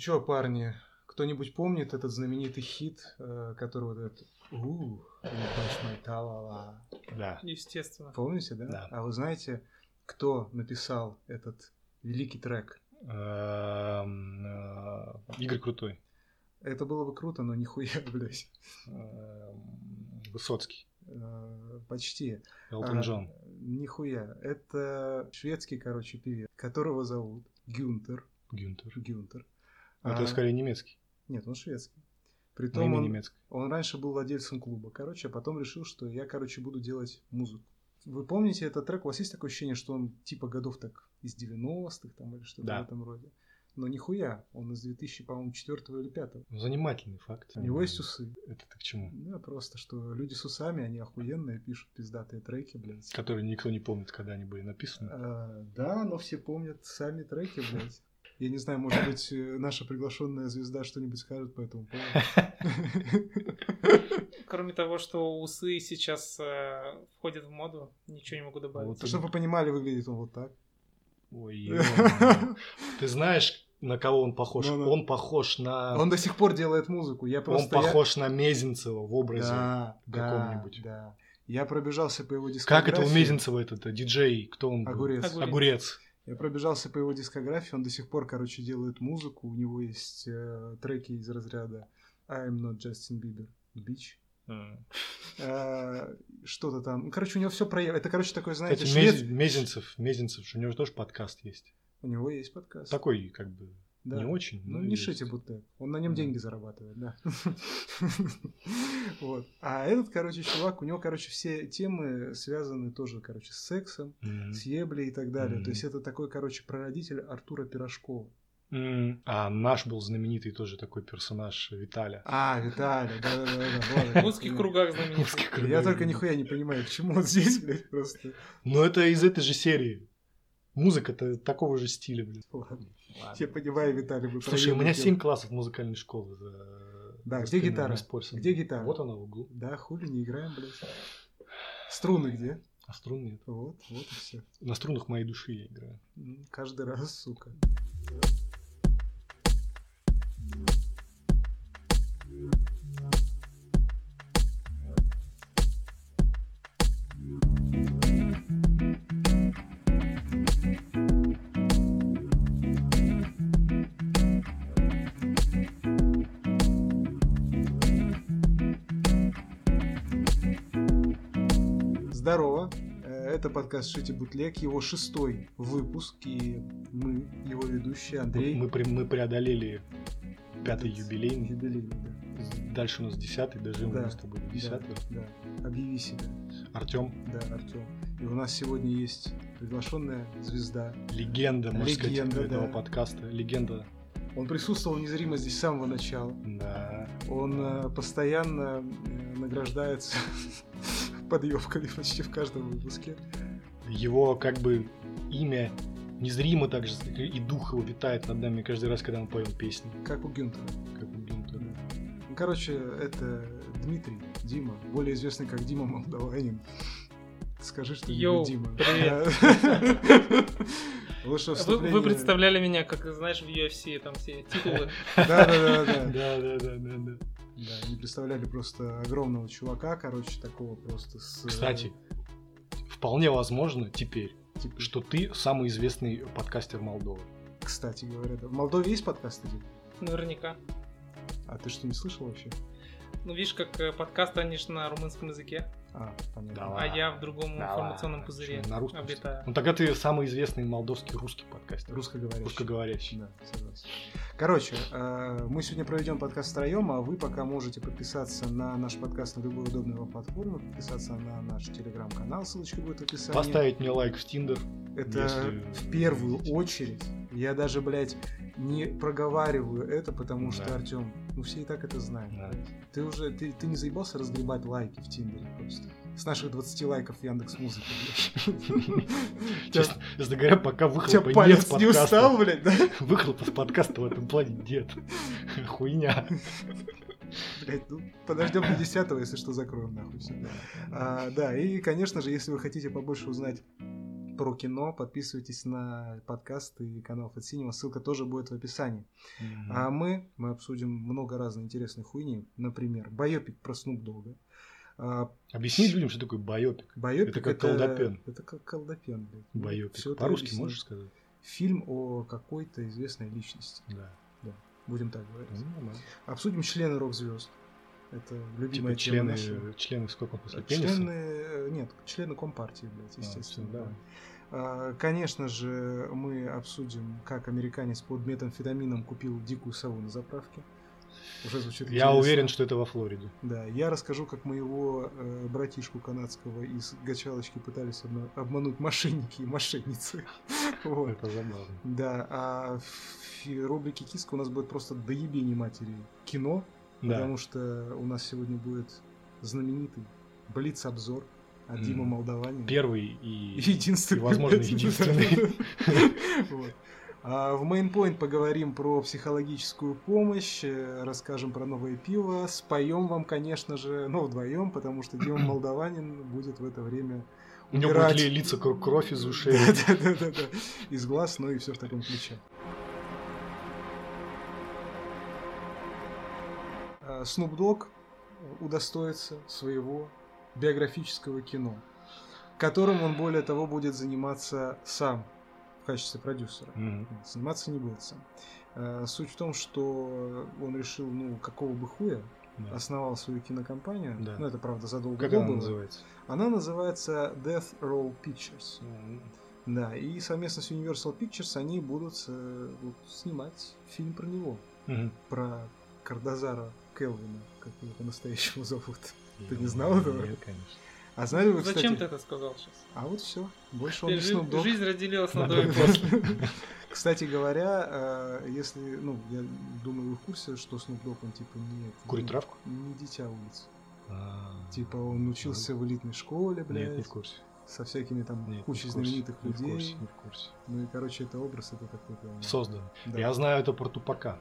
Чё, парни, кто-нибудь помнит этот знаменитый хит, э, который вот этот «Ooh, you touch my ta-la-la»? Да. Естественно. Помните, да? Да. А вы знаете, кто написал этот великий трек? Эм, э, Игорь Крутой. Это было бы круто, но нихуя, блядь. Эм, Высоцкий. Э, Почти. Элтон А, Джон. Нихуя. Это шведский, короче, певец, которого зовут Гюнтер. Гюнтер. Гюнтер. Ну, Это А, скорее немецкий. Нет, он шведский. Но Притом он, немецкое. он раньше был владельцем клуба, короче, а потом решил, что я, короче, буду делать музыку. Вы помните этот трек? У вас есть такое ощущение, что он типа годов так из 90-х там или что-то Да. в этом роде? Но нихуя, он из 2000, по-моему, 4 или 5 Ну, Занимательный факт. У него есть усы. Это ты к чему? Да, просто, что люди с усами, они охуенные, пишут пиздатые треки, блядь. Которые никто не помнит, когда они были написаны. А, да, но все помнят сами треки, блядь. Я не знаю, может быть, э, наша приглашенная звезда что-нибудь скажет по этому поводу. Кроме того, что усы сейчас э, входят в моду, ничего не могу добавить. Вот Чтобы вы понимали, выглядит он вот так. Ой. Ты знаешь, на кого он похож? Ну-ну. Он похож на... Он до сих пор делает музыку. Я Он просто... я- похож на Мезенцева в образе. Да, да, каком-нибудь. да. Я пробежался по его Как дискографии. это у Мезенцева этот э, диджей? Кто он был? Огурец. Огурец. Я пробежался по его дискографии, он до сих пор, короче, делает музыку. У него есть э, треки из разряда I'm not Justin Bieber, bitch. Э, что-то там. Ну, короче, у него все проявлено. Это, короче, такой, знаете, Кстати, швед... Мез- Мезенцев, Мезенцев, у него же тоже подкаст есть. У него есть подкаст. Такой, как бы, Да. не очень, Ну, не есть. шите будто. Он на нем Да. деньги зарабатывает, да. Вот. А этот, короче, чувак, у него, короче, все темы связаны тоже, короче, с сексом, Мгм. с еблей и так далее. Мгм. То есть это такой, короче, прародитель Артура Пирожкова. М. А наш был знаменитый тоже такой персонаж Виталя. А, Виталий, да-да-да. В узких кругах знаменитый. Я только нихуя не понимаю, почему он здесь, блядь, просто. Но это из этой же серии. Музыка-то такого же стиля, блин. Ладно. Я понимаю, Виталий, вы Слушай, у меня проебываете. 7 классов музыкальной школы. за- Да, за где гитара? Где гитара? Вот она в углу. Да, хули не играем, блядь. Струны где? А струн нет. Вот, вот и все. На струнах моей души я играю. Каждый раз, сука. Здорово. Это подкаст «Шите бутлег», его шестой выпуск, и мы, его ведущие, Андрей. Мы, пре- мы преодолели пятый юбилейный. Юбилейный, да. Дальше у нас десятый, доживем Да, мы с тобой до десятого. Да, да. Объяви себя. Артем, Да, Артем. И у нас сегодня есть приглашенная звезда. легенда, можно сказать, Легенда, этого да. подкаста. Легенда, Он присутствовал незримо здесь с самого начала. да. Он э, постоянно э, награждается подъебками почти в каждом выпуске. Его как бы имя незримо также, и дух его витает над нами каждый раз, когда мы поем песни. Как у Гюнтера. Как у Гюнтера. Ну, короче, это Дмитрий, Дима, более известный как Дима Молдаванин. Скажи что-нибудь, Йоу, Дима. привет. Лучше Вы, вступление. вы представляли меня, как, знаешь, в UFC, там все титулы. Да-да-да-да. Да, да, не представляли просто огромного чувака, короче, такого просто с... э, Кстати, вполне возможно теперь, типа, что ты самый известный подкастер Молдовы. Кстати говоря, да. В Молдове есть подкасты? Наверняка. А ты что, не слышал вообще? Ну, видишь, как э, подкасты, они же на румынском языке, А, понятно. А я в другом Да информационном пузыре на русском обитаю. Ну тогда ты самый известный молдовский русский подкастер. Русскоговорящий. Русскоговорящий. Да, согласен. Короче, э, мы сегодня проведем подкаст втроем, а вы пока можете подписаться на наш подкаст на любой удобной вам платформе, подписаться на наш телеграм-канал, ссылочка будет в описании. Поставить мне лайк в Тиндер. Это если в первую очередь. Я даже, блядь, не проговариваю это, потому что, Да. Артем, ну все и так это знают. Да. Ты уже, ты, ты не заебался разгребать лайки в Тиндере просто? С наших 20 лайков в Яндекс Музыка, Честно, говоря, пока выхлопа нет не устал, блядь, да? Выхлопа с подкаста в этом плане нет. Хуйня. Блядь, ну, подождем до 10 если что, закроем нахуй все. А, да, и, конечно же, если вы хотите побольше узнать про кино. Подписывайтесь на подкаст и канал Cinema. Ссылка тоже будет в описании. Мгм. А мы, мы обсудим много разной интересной хуйни. Например, байопик про Снуп Дога. А, Объясни людям, что такое байопик. Байопик Это как колдопен. Это как колдопен, блядь. Байопик. Это По-русски можешь сказать? Фильм о какой-то известной личности. Да. Будем так говорить. Ну, нормально. Обсудим члены рок-звезд. Это любимая Типа тема члены, наша. члены сколько после пениса? нет, члены Компартии, блядь, А, естественно. всё, давай. да. А, Конечно же, мы обсудим, как американец под метамфетамином купил дикую сову на заправке. Уже звучит Я интересно. уверен, что это во Флориде. Да, я расскажу, как моего э, братишку канадского из Гачалочки пытались обмануть мошенники и мошенницы. Вот. Это забавно. Да, а в рубрике Киска у нас будет просто доебение матери кино, Да. потому что у нас сегодня будет знаменитый Блиц-обзор от Мгм. Димы Молдаванина. Первый и... Единственный. и, возможно, единственный. А в Mainpoint поговорим про психологическую помощь, э, расскажем про новое пиво, споем вам, конечно же, ну, вдвоем, потому что Дима Молдаванин будет в это время У него будет ли- литься кр- кровь из ушей. Да-да-да, из глаз, ну и все в таком ключе. А, Snoop Dogg удостоится своего биографического кино, которым он, более того, будет заниматься сам в качестве продюсера. Мгм. Сниматься не будет сам. А, Суть в том, что он решил, ну, какого бы хуя, Да. основал свою кинокомпанию. Да. Ну, это, правда, задолго Как она было. называется? Она называется Death Row Pictures. Да, и совместно с Universal Pictures они будут э, вот, снимать фильм про него. Мгм. Про Кардазара Келвина, как его по-настоящему зовут. Ты не знал этого? Нет, конечно. А знали вы, кстати... Зачем ты это сказал сейчас? А вот все. Больше он не Dogg. Жизнь разделилась на до и после. Кстати говоря, э, если, ну, я думаю, вы в курсе, что Dogg, он типа не... Курит травку? Не дитя улиц. А, Типа он учился в элитной школе, блядь, Нет, не в курсе. со всякими там Нет, кучей не курсе, знаменитых не в курсе, людей. не в курсе. Ну и, короче, это образ, это такой прям... Создан. Да. Я знаю это про Тупака.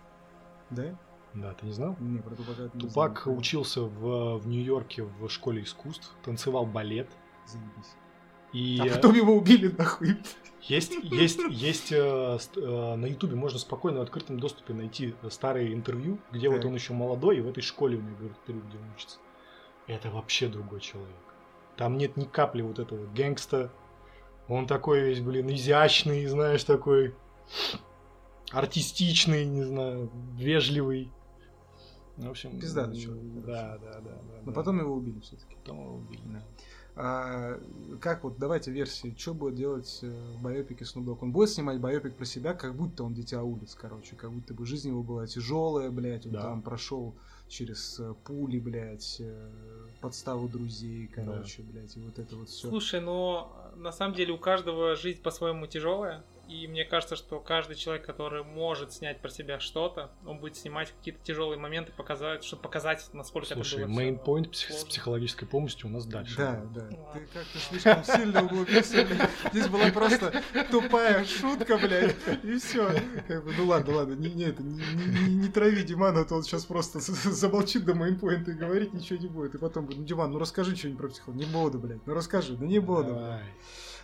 Да? Да, ты не знал? Не, про Тупака не Тупак знаю. учился в, в Нью-Йорке в школе искусств, танцевал балет. Заебись. И А э, потом его убили нахуй. есть, есть, есть э, э, на Ютубе можно спокойно в открытом доступе найти старые интервью, где вот Так. он еще молодой, и в этой школе у него интервью, где он учится. Это вообще другой человек. Там нет ни капли вот этого гэнгста. Он такой весь, блин, изящный, знаешь, такой артистичный, не знаю, вежливый. В общем, Пиздатый человек, Да, да, да. да Но да. потом его убили все-таки. Потом его убили. А, как вот, давайте версии, что будет делать э, в байопике Snoop Dogg? Он будет снимать байопик про себя, как будто он дитя улиц, короче, как будто бы жизнь его была тяжелая, блядь, он Да. там прошел через э, пули, блядь, э, подставу друзей, короче, блядь, и вот это вот все. Слушай, но на самом деле у каждого жизнь по-своему тяжелая. И мне кажется, что каждый человек, который может снять про себя что-то, он будет снимать какие-то тяжелые моменты, показать, чтобы показать, насколько Слушай, это было. мейнпоинт с сложно. психологической помощью у нас дальше. Да, да. Ладно. Ты как-то слишком сильно углубился. Здесь была просто тупая шутка, блядь, и все. ну ладно, ладно, не, не, это, не, не- не трави Димана, а то он сейчас просто с- с- замолчит до мейнпоинта и говорить ничего не будет. И потом будет, ну, Диман, ну расскажи что-нибудь про психологию. Не буду, блядь, ну расскажи, да не буду. блядь.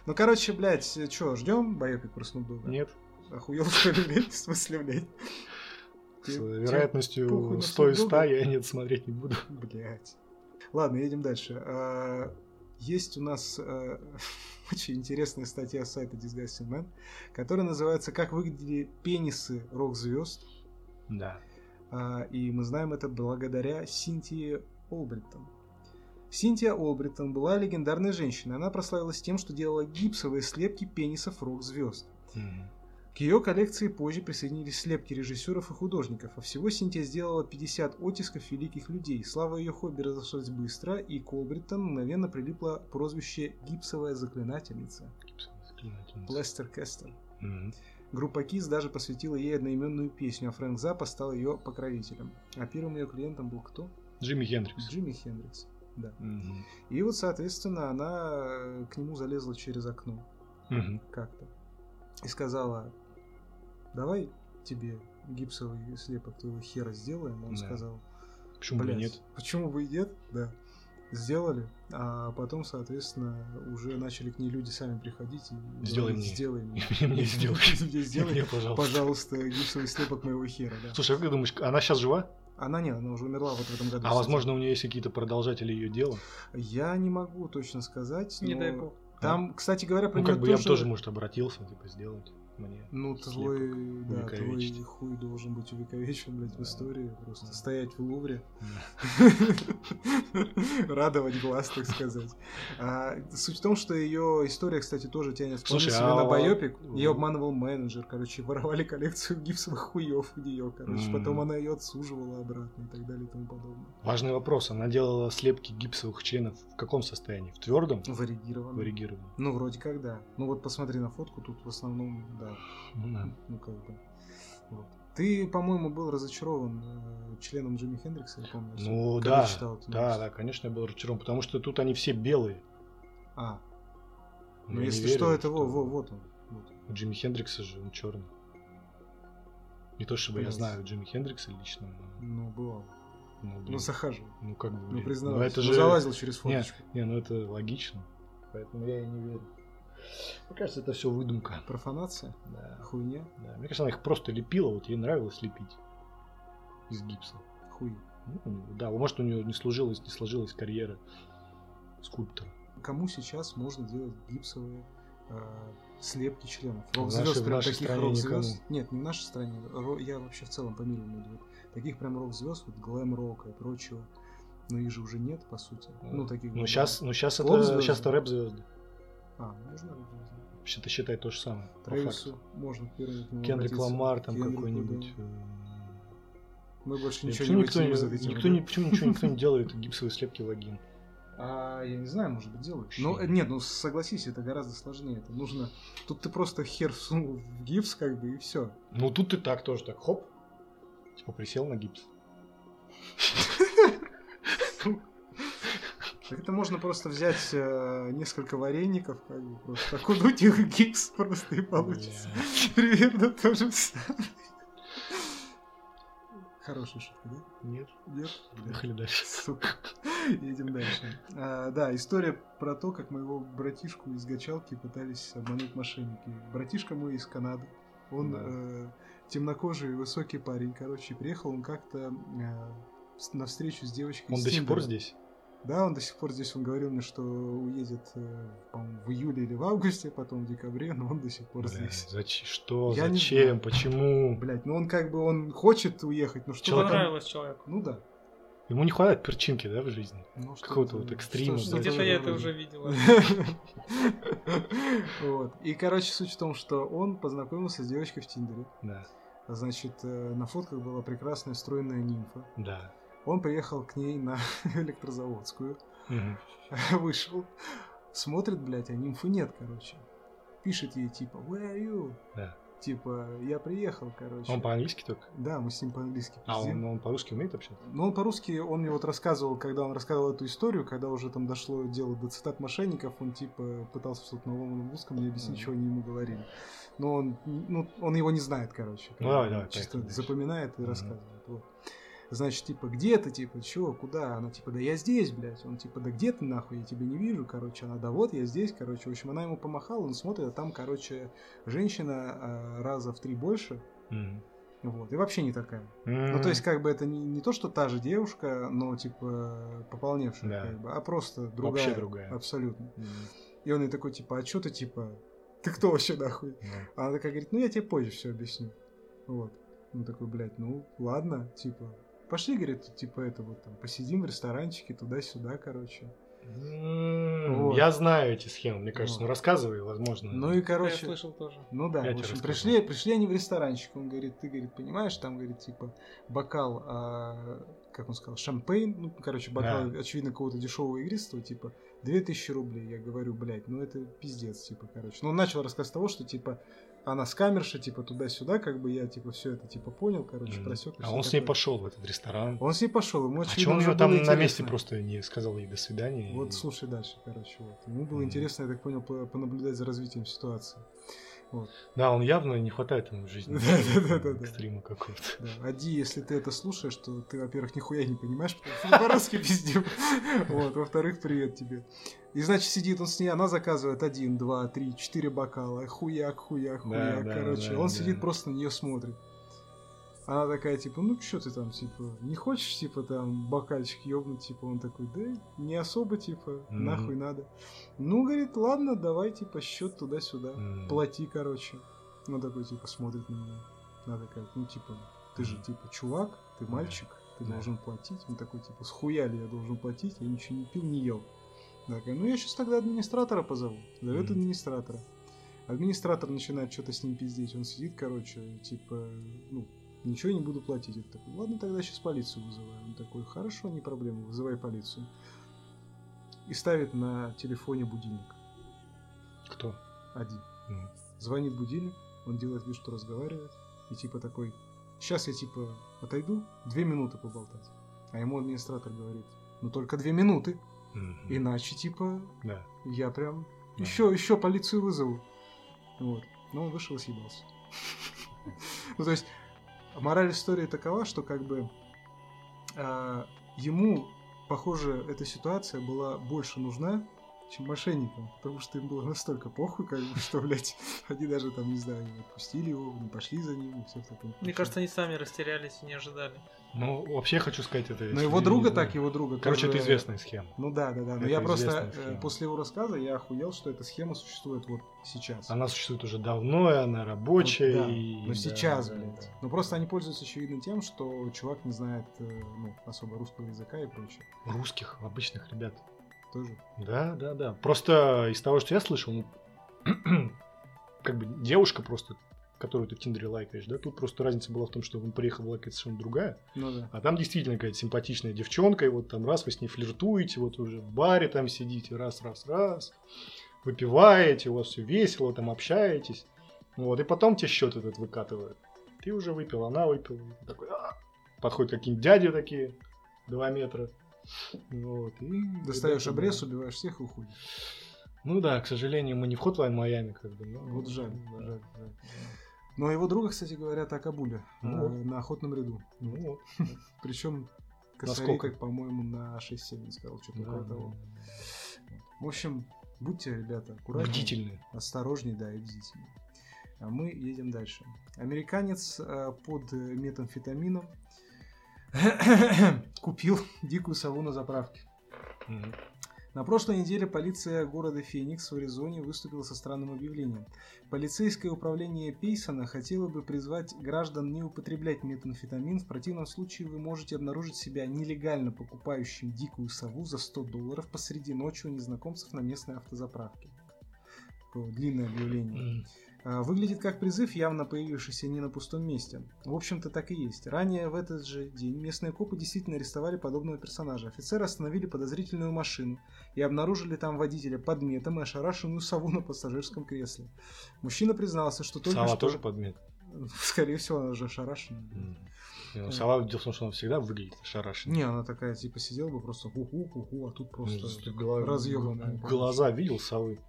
Ну, короче, блядь, что, ждем байопик про Dogg? Нет, Охуел, что ли, блядь? В смысле, блядь? с вероятностью похуй на 100 из Snoop 100 Dogg? я нет смотреть не буду. Блять. Ладно, едем дальше. А, Есть у нас э, очень интересная статья с сайта Disgusting Man, которая называется «Как выглядели пенисы рок-звезд». Да. А, И мы знаем это благодаря Синтии Олбриттон. Синтия Олбриттон была легендарной женщиной. Она прославилась тем, что делала гипсовые слепки пенисов рок-звезд. К ее коллекции позже присоединились слепки режиссеров и художников, а всего Синтия сделала 50 оттисков великих людей. Слава ее хобби разошлась быстро, и к Олбриттон мгновенно прилипло прозвище «гипсовая заклинательница» Плестер Кестер. Мгм. Группа Кис даже посвятила ей одноименную песню, а Фрэнк Заппа стал ее покровителем. А первым ее клиентом был кто? Джимми Хендрикс. Джимми Хендрикс. Да. Мгм. И вот, соответственно, она э, к нему залезла через окно. Мгм. как-то. И сказала, давай тебе гипсовый слепок твоего хера сделаем. Он Да. сказал, Почему бы и нет? почему бы и нет? Да. сделали, а потом, соответственно, уже начали к ней люди сами приходить и Сделай говорить, мне. сделай мне. Мне сделай. Мне сделай, пожалуйста. гипсовый слепок моего хера. Слушай, а как ты думаешь, она сейчас жива? Она нет, она уже умерла вот в этом году. А возможно, у нее есть какие-то продолжатели ее дела? Я не могу точно сказать, Не но дай бог. Там, кстати говоря, про Ну, как бы я бы тоже, может, обратился, типа, сделать мне. Ну, твой, да, твой хуй должен быть увековечен, блядь, в Да. истории. Просто Да. стоять в Лувре. Радовать глаз, так сказать. А, суть в том, что ее история, кстати, тоже тянет вполне себе а- на байопик. Ее обманывал менеджер, короче, воровали коллекцию гипсовых хуев у нее, короче. Потом она ее отсуживала обратно и так далее и тому подобное. Важный вопрос. Она делала слепки гипсовых членов в каком состоянии? В твердом? Варигировано. Варигированном? Ну, вроде как, да. Ну, вот посмотри на фотку, тут в основном, да, Ну да. ну, как бы. Вот. Ты, по-моему, был разочарован э, членом Джимми Хендрикса, я помню. Ну когда да, читал да, да, конечно, я был разочарован, потому что тут они все белые. А, Я ну не если верю, что, это во, во, вот он. Вот. У Джимми Хендрикса же он черный. Не то чтобы я Блядь. знаю Джимми Хендрикса лично, но, Ну, бывало. ну, Ну, блин, захаживал. ну как бы, Ну, блин, признавайся. ну, это Ну, же, залазил через не, фоточку. не, ну это логично, поэтому я и не верю. Мне кажется, это все выдумка. Профанация? Да, Хуйня? да. Мне кажется, она их просто лепила, вот ей нравилось лепить из гипса. Хуй. Ну, да, может у нее не сложилась, не сложилась карьера скульптора. Кому сейчас можно делать гипсовые э, слепки членов? Рок-звезд, прям таких рок-звезд. Нет, не в нашей стране. Ро- Я вообще в целом по миру в виду. Таких прям рок-звезд, вот глэм-рока и прочего. Но их же уже нет, по сути. Ну, таких Ну сейчас, ну сейчас это, сейчас это рэп-звезды. А, можно. Вообще-то считай то же самое. факту. можно Кендрик обратиться. Ламар там какой-нибудь. да. э, Мы больше ничего почему не никто, не- никто не, почему ничего никто не делает гипсовые слепки вагин? А, я не знаю, может быть, делают. Ну, нет. нет, ну согласись, это гораздо сложнее. Это нужно. Тут ты просто хер всунул в гипс, как бы, и все. Ну тут ты так тоже так, хоп, типа присел на гипс. Так это можно просто взять э, несколько вареников, как бы, просто окунуть их в гипс просто и получится. Примерно то же самое. Хорошая шутка, да? Нет, Нет? поехали дальше. Сука. Едем дальше. А, да, история про то, как моего братишку из Гачалки пытались обмануть мошенники. Братишка мой из Канады. Он Да. э, темнокожий, высокий парень. Короче, приехал он как-то э, с- на встречу с девочкой Он из до сих пор здесь? Да, он до сих пор здесь. Он говорил мне, что уедет, э, по-моему, в июле или в августе, потом в декабре, но он до сих пор Бля, здесь. зачем? Что? Я зачем? Почему? Блять, ну он как бы он хочет уехать, но что Человек- Понравилось человеку. Ну да. Ему не хватает перчинки, да, в жизни? Ну, Какого-то вот экстрима, что- да. Где-то я это уже видела. Вот. И, короче, суть в том, что он познакомился с девочкой в Тиндере. Да, Значит, э, на фотках была прекрасная стройная нимфа. да. Он приехал к ней на электрозаводскую, Мгм. вышел, смотрит, блядь, а нимфы нет, короче. Пишет ей, типа, where are you? Да. Типа, я приехал, короче. Он по-английски только? Да, мы с ним по-английски А, он, он по-русски умеет общаться? Ну, он по-русски, он мне вот рассказывал, когда он рассказывал эту историю, когда уже там дошло дело до цитат мошенников, он типа пытался что-то на ломаном русском мне объяснить, Мгм. чего они ему говорили. Но он, ну, он его не знает, короче. Ну, давай, давай, Чисто поехали запоминает и Мгм. рассказывает. Вот. Значит, типа, где ты, типа, чё, куда? Она, типа, да я здесь, блядь. Он, типа, да где ты, нахуй, я тебя не вижу, короче. Она, да вот, я здесь, короче. В общем, она ему помахала, он смотрит, а там, короче, женщина а, раза в три больше, Мгм. вот, и вообще не такая. Ну, то есть, как бы это не, не то, что та же девушка, но, типа, пополневшая, Да. как бы, а просто другая. Вообще другая. Абсолютно. Мгм. И он ей такой, типа, а что ты, типа, ты кто вообще, нахуй? А она такая говорит, ну, я тебе позже все объясню. Вот. Он такой, блядь, ну, ладно, типа, пошли, говорит, типа, это вот там, посидим в ресторанчике, туда-сюда, короче. Вот. Я знаю эти схемы, мне кажется. Вот. Ну, рассказывай, возможно. Ну и, Я короче, слышал тоже. Ну да, Я в общем, пришли, пришли они в ресторанчик. Он говорит, ты, говорит, понимаешь, там, говорит, типа, бокал, а, как он сказал, шампейн, ну, короче, бокал, Да. очевидно, какого-то дешевого игристого, типа, 2000 рублей. Я говорю, блядь, ну это пиздец, типа, короче. Ну, он начал рассказ того, что, типа, она с камерши, типа, туда-сюда, как бы я, типа, все это, типа, понял, короче, Мгм. просек. А он с ней пошел в этот ресторан. Он с ней пошел, ему, А очевидно, что он ее там было на месте интересно. просто не сказал ей до свидания? Вот и- слушай дальше, короче. Вот. Ему было Мгм. интересно, я так понял, по- понаблюдать за развитием ситуации. Вот. Да, он явно не хватает ему в жизни экстрима какого-то. Да. Ади, если ты это слушаешь, то ты, во-первых, нихуя не понимаешь, потому что по-русски пиздим. Вот, во-вторых, привет тебе. И значит, сидит он с ней, она заказывает один, два, три, четыре бокала, хуяк, хуяк, хуяк, да, короче. да, он сидит просто на нее смотрит. Она такая, типа, ну что ты там, типа, не хочешь, типа, там, бокальчик ёбнуть, типа, он такой, да, не особо, типа, Мгм. нахуй надо. Ну, говорит, ладно, давай, типа, счет туда-сюда, М. плати, короче. Он такой, типа, смотрит на меня. Она такая, ну, типа, ты же, типа, чувак, ты мальчик, ты Да. должен платить. Он такой, типа, схуя ли я должен платить, я ничего не пил, не ел. Она такая, ну, я сейчас тогда администратора позову. Зовет Мгм. администратора. Администратор начинает что-то с ним пиздеть. Он сидит, короче, типа, ну, ничего не буду платить. Он такой, ладно, тогда сейчас полицию вызываю. Он такой, хорошо, не проблема, вызывай полицию. И ставит на телефоне будильник. Кто? Один. М. Звонит будильник, он делает вид, что разговаривает. И типа такой, сейчас я типа отойду, две минуты поболтать. А ему администратор говорит, ну только две минуты, Мгм. иначе типа Да. я прям Да. еще, еще полицию вызову. Вот. Но он вышел и съебался. Ну, то есть, мораль истории такова, что как бы а, ему, похоже, эта ситуация была больше нужна, чем мошенникам, потому что им было настолько похуй, как бы, что, блядь, они даже там, не знаю, не отпустили его, не пошли за ним, и все в таком Мне кажется, они сами растерялись и не ожидали. Ну, вообще хочу сказать, это... Но если его друга не так, его друга Короче, это тоже- известная схема. Ну да, да, да. Но Это я просто э, схема. после его рассказа я охуел, что эта схема существует вот сейчас. Она существует уже давно, и она рабочая. Вот да, и... Но да, сейчас, да, блядь. да. Ну просто они пользуются очевидно тем, что чувак не знает э, ну, особо русского языка и прочее. Русских, обычных ребят. Тоже. Да, да, да. Просто из того, что я слышал, ну, как бы девушка просто, которую ты в Тиндере лайкаешь, да, тут просто разница была в том, что он приехал лайкать совершенно другая, Ну да. а там действительно какая-то симпатичная девчонка, и вот там раз вы с ней флиртуете, вот уже в баре там сидите, раз, раз, раз, выпиваете, у вас все весело, там общаетесь, вот, и потом тебе счет этот выкатывают. Ты уже выпил, она выпила, такой, «А!» подходят какие-нибудь дяди такие, два метра, вот, и... Достаешь ребята, обрез, да. убиваешь всех и уходишь. Ну да, к сожалению, мы не в Hotline Майами, как бы. но- Вот жаль, да, жаль, жаль. Но его друга, кстати говоря, так Акабуля Ну э, на охотном ряду. Ну вот. Причем косарей, по-моему, на 6-7 он сказал, что-то Да, того. да. В общем, будьте, ребята, аккуратнее. Бдительные. Осторожней, да, и бдительнее. А мы едем дальше. Американец э, под э, метамфетамином купил дикую сову на заправке. Мгм. На прошлой неделе полиция города Феникс в Аризоне выступила со странным объявлением. Полицейское управление Пейсона хотело бы призвать граждан не употреблять метамфетамин. В противном случае вы можете обнаружить себя нелегально покупающим дикую сову за 100 долларов посреди ночи у незнакомцев на местной автозаправке. Такое длинное объявление. А, Выглядит как призыв, явно появившийся не на пустом месте. В общем-то, так и есть. Ранее в этот же день местные копы действительно арестовали подобного персонажа. Офицеры остановили подозрительную машину и обнаружили там водителя под метом и ошарашенную сову на пассажирском кресле. Мужчина признался, что только Сова что... тоже подмет. Скорее всего, она уже ошарашена. Не, ну, Сова, дело в том, что она всегда выглядит ошарашенной. Не, она такая, типа, сидела бы просто ху-ху-ху-ху, а тут Ну, просто гла- разъебанная. Глаза видел совы?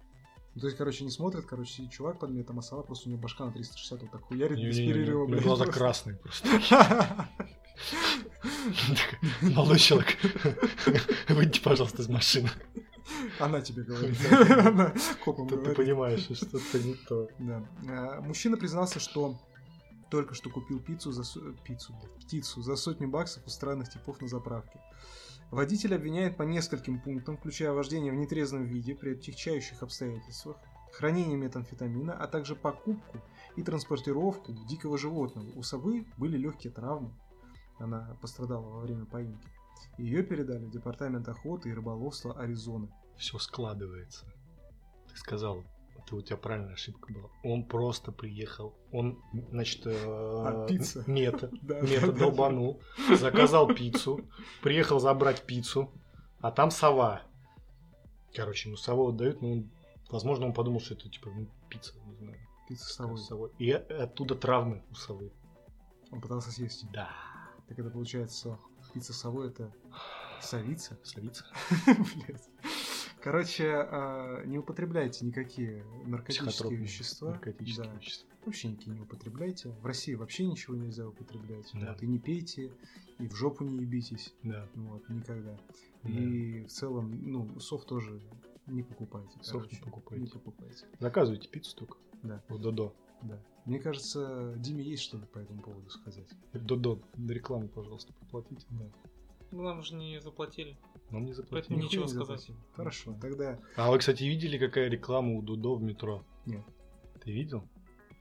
Ну, То есть, короче, не смотрит, короче, сидит чувак под метом, а сова просто у него башка на 360 вот так хуярит без перерыва, у него блядь, глаза просто. красные просто. Молодой человек, выйдите, пожалуйста, из машины. Она тебе говорит. Она копом Тут ты понимаешь, что что-то не то. Да. А, Мужчина признался, что только что купил пиццу за пиццу, птицу за сотню баксов у странных типов на заправке. Водитель обвиняет по нескольким пунктам, включая вождение в нетрезвом виде при отягчающих обстоятельствах, хранение метамфетамина, а также покупку и транспортировку дикого животного. У совы были легкие травмы. Она пострадала во время поимки. Ее передали в департамент охоты и рыболовства Аризоны. Все складывается. Ты сказал, это у тебя правильная ошибка была. Он просто приехал. Он, значит, э, А, пицца. мета, Да, мета да, да. долбанул, заказал пиццу, приехал забрать пиццу, а там сова. Короче, ему сову отдают, ну, возможно, он подумал, что это типа ну, пицца, не знаю. Пицца с совой. совой. И оттуда травмы у совы. Он пытался съесть. Да. Так это получается, пицца с совой это совица? Совица. Блядь. Короче, а, не употребляйте никакие наркотические вещества. наркотические Да. вещества. Вообще никакие не употребляйте. В России вообще ничего нельзя употреблять. Да. Вот, и не пейте, и в жопу не ебитесь. Да. Вот, никогда. Да. И в целом, ну, софт тоже не покупайте. Софт не покупайте. Не покупайте. Заказывайте пиццу только. Да. В Додо. Да. Мне кажется, Диме есть что-то по этому поводу сказать. Додо, на рекламу, пожалуйста, поплатите. Да. Ну, нам же не заплатили. Нам не Поэтому заплатили. ничего не сказать. заплатил. Хорошо, тогда А вы, кстати, видели, какая реклама у Додо в метро? Нет. Ты видел?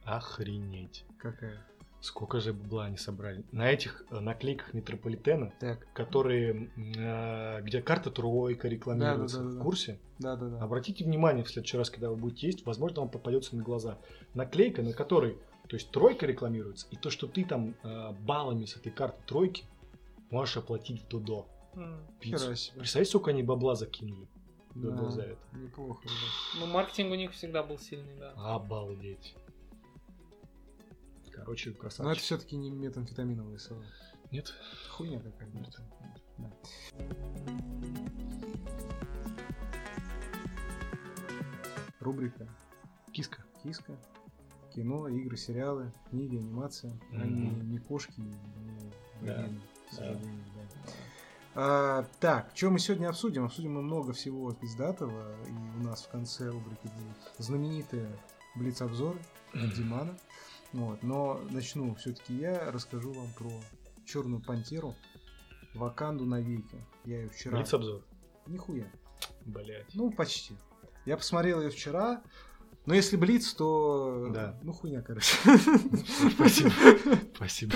Охренеть. какая? Сколько же бабла они собрали? На этих э, наклейках метрополитена, Так, которые, э, где карта тройка рекламируется Да-да-да-да. в курсе, да-да-да. обратите внимание в следующий раз, когда вы будете есть, возможно, вам попадется на глаза. Наклейка, на которой, то есть тройка рекламируется, и то, что ты там э, баллами с этой карты тройки можешь оплатить в Додо М. пиццу. Представь, сколько они бабла закинули Додо Да, за это. Неплохо, да. Ну, маркетинг у них всегда был сильный, да. Обалдеть. Короче, Но это красавчик. все-таки не метамфетаминовые слова. Нет? Хуйня какая-то. Нет. Да. Рубрика Киска. Киска. Кино, игры, сериалы, книги, анимация. Мгм. Они не кошки, не Да, военные, к да. сожалению, да. А, так, что мы сегодня обсудим? Обсудим мы много всего пиздатого. И у нас в конце рубрики будут знаменитые блиц-обзоры Димана. Вот. Но начну все-таки я, расскажу вам про Черную Пантеру, Ваканду навеки. Я ее вчера... Блиц-обзор. Нихуя. Блять. Ну, почти. Я посмотрел ее вчера, но если Блиц, то... Да. Ну, хуйня, короче. Спасибо. Спасибо.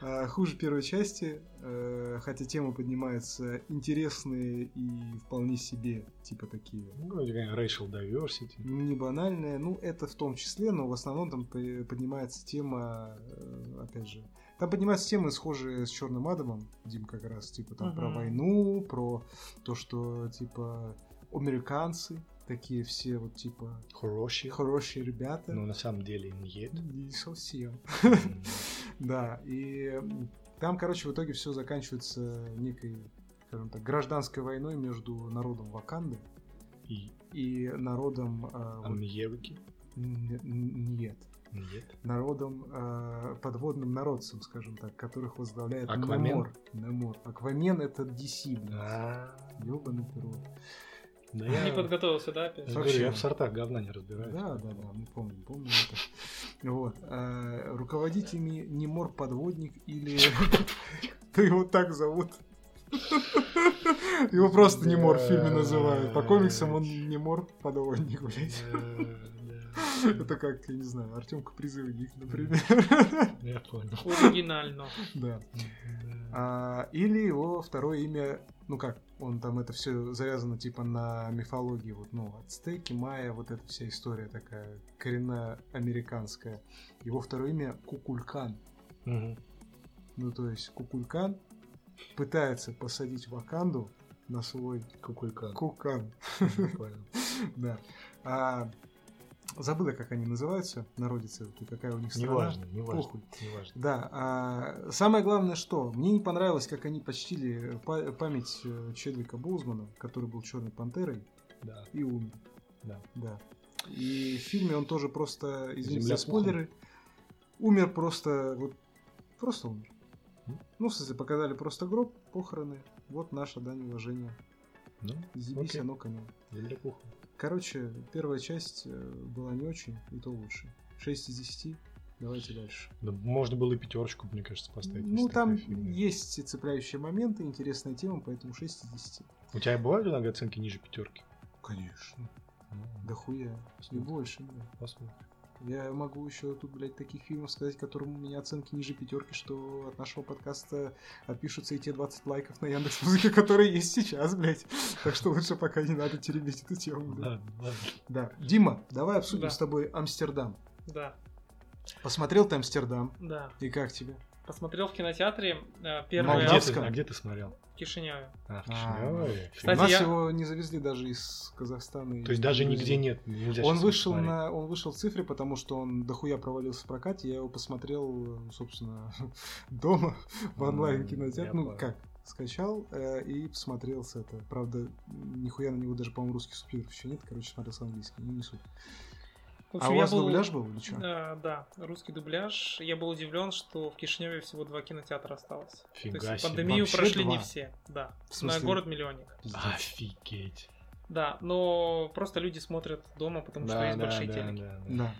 А, Хуже первой части, э, хотя темы поднимаются интересные и вполне себе, типа такие. Ну, racial diversity. Не банальные, ну это в том числе, но в основном там по- поднимается тема, э, опять же, там поднимаются темы, схожие с Черным Адамом, Дим как раз, типа там про Мгм. войну, про то, что типа американцы такие все вот типа Хороший. хорошие ребята. Но на самом деле нет. Не совсем. Да, и там, короче, в итоге все заканчивается некой, скажем так, гражданской войной между народом Ваканды И и народом... вот, Америки? н- нет. Нет. Народом, а, подводным народцем, скажем так, которых возглавляет Аквамен? Немор. Немор. Аквамен это DC, блин. А, Ёбаный ты Да Не я, подготовился, да, я опять? говорю, Вообще. я в сортах говна не разбираюсь. Да, да, да, мы помним, помним это. Вот. А, руководить ими Немор Подводник или... Да его так зовут. Его просто Немор в фильме называют. По комиксам он Немор Подводник, блядь. Э, Это как, я не знаю, Артемка Призывник, например. Я понял. Оригинально. Да. А, или его второе имя, ну как, он там это все завязано типа на мифологии, вот, ну, ацтеки, майя, вот эта вся история такая коренная американская. Его второе имя Кукулькан. Мгм. Ну, то есть Кукулькан пытается посадить Ваканду на свой Кукулькан. Кукан. Да. А, забыла, как они называются, народицы, вот, и какая у них страна. Неважно, неважно. Похуй. Неважно. Да, а самое главное, что мне не понравилось, как они почтили па- память э, Чедвика Боузмана, который был Черной Пантерой Да. и умер. Да. Да. И в фильме он тоже просто, извините Земля за спойлеры, умер просто, вот, просто умер. М. Ну, в смысле, показали просто гроб, похороны, вот наша дань уважения. Ну, Зебись окей. оно конем. земля пухом. Короче, первая часть э, была не очень, и то лучше. 6 из 10. Давайте дальше. Да, можно было и пятерочку, мне кажется, поставить. Ну, там есть цепляющие моменты, интересная тема, поэтому 6 из 10. У тебя бывают иногда оценки ниже пятерки? Конечно. Ну, Да хуя. Посмотрим. больше, да. Посмотрим. Я могу еще тут, блядь, таких фильмов сказать, которым у меня оценки ниже пятерки, что от нашего подкаста отпишутся и те 20 лайков на Яндекс Музыке, которые есть сейчас, блядь. Так что лучше пока не надо теребить эту тему. блядь. Ладно, ладно. Да. Дима, давай обсудим Да. с тобой Амстердам. Да, Посмотрел ты Амстердам? да. И как тебе? Посмотрел в кинотеатре э, А первое где, ты, а где ты смотрел? Кишиневе. А, в А, Кишиневе? Кстати, У нас я- его не завезли даже из Казахстана. То есть даже Грузии. нигде нет, нельзя Он вышел, посмотреть. на, он вышел в цифре, потому что он дохуя провалился в прокате. Я его посмотрел, собственно, дома в онлайн кинотеатре. Ну, как? скачал э, и посмотрел с это. Правда, нихуя на него даже, по-моему, русских субтитров еще нет. Короче, смотрел с английским. Ну, не суть. В А общем, у я вас был- дубляж был или что? Да, да, русский дубляж. Я был удивлен, что в Кишиневе всего два кинотеатра осталось. Фига То есть себе. пандемию Вообще прошли два? не все. Да. В смысле? На город-миллионник. Офигеть. Да, но просто люди смотрят дома, потому что есть большие телеки. да, да. Да.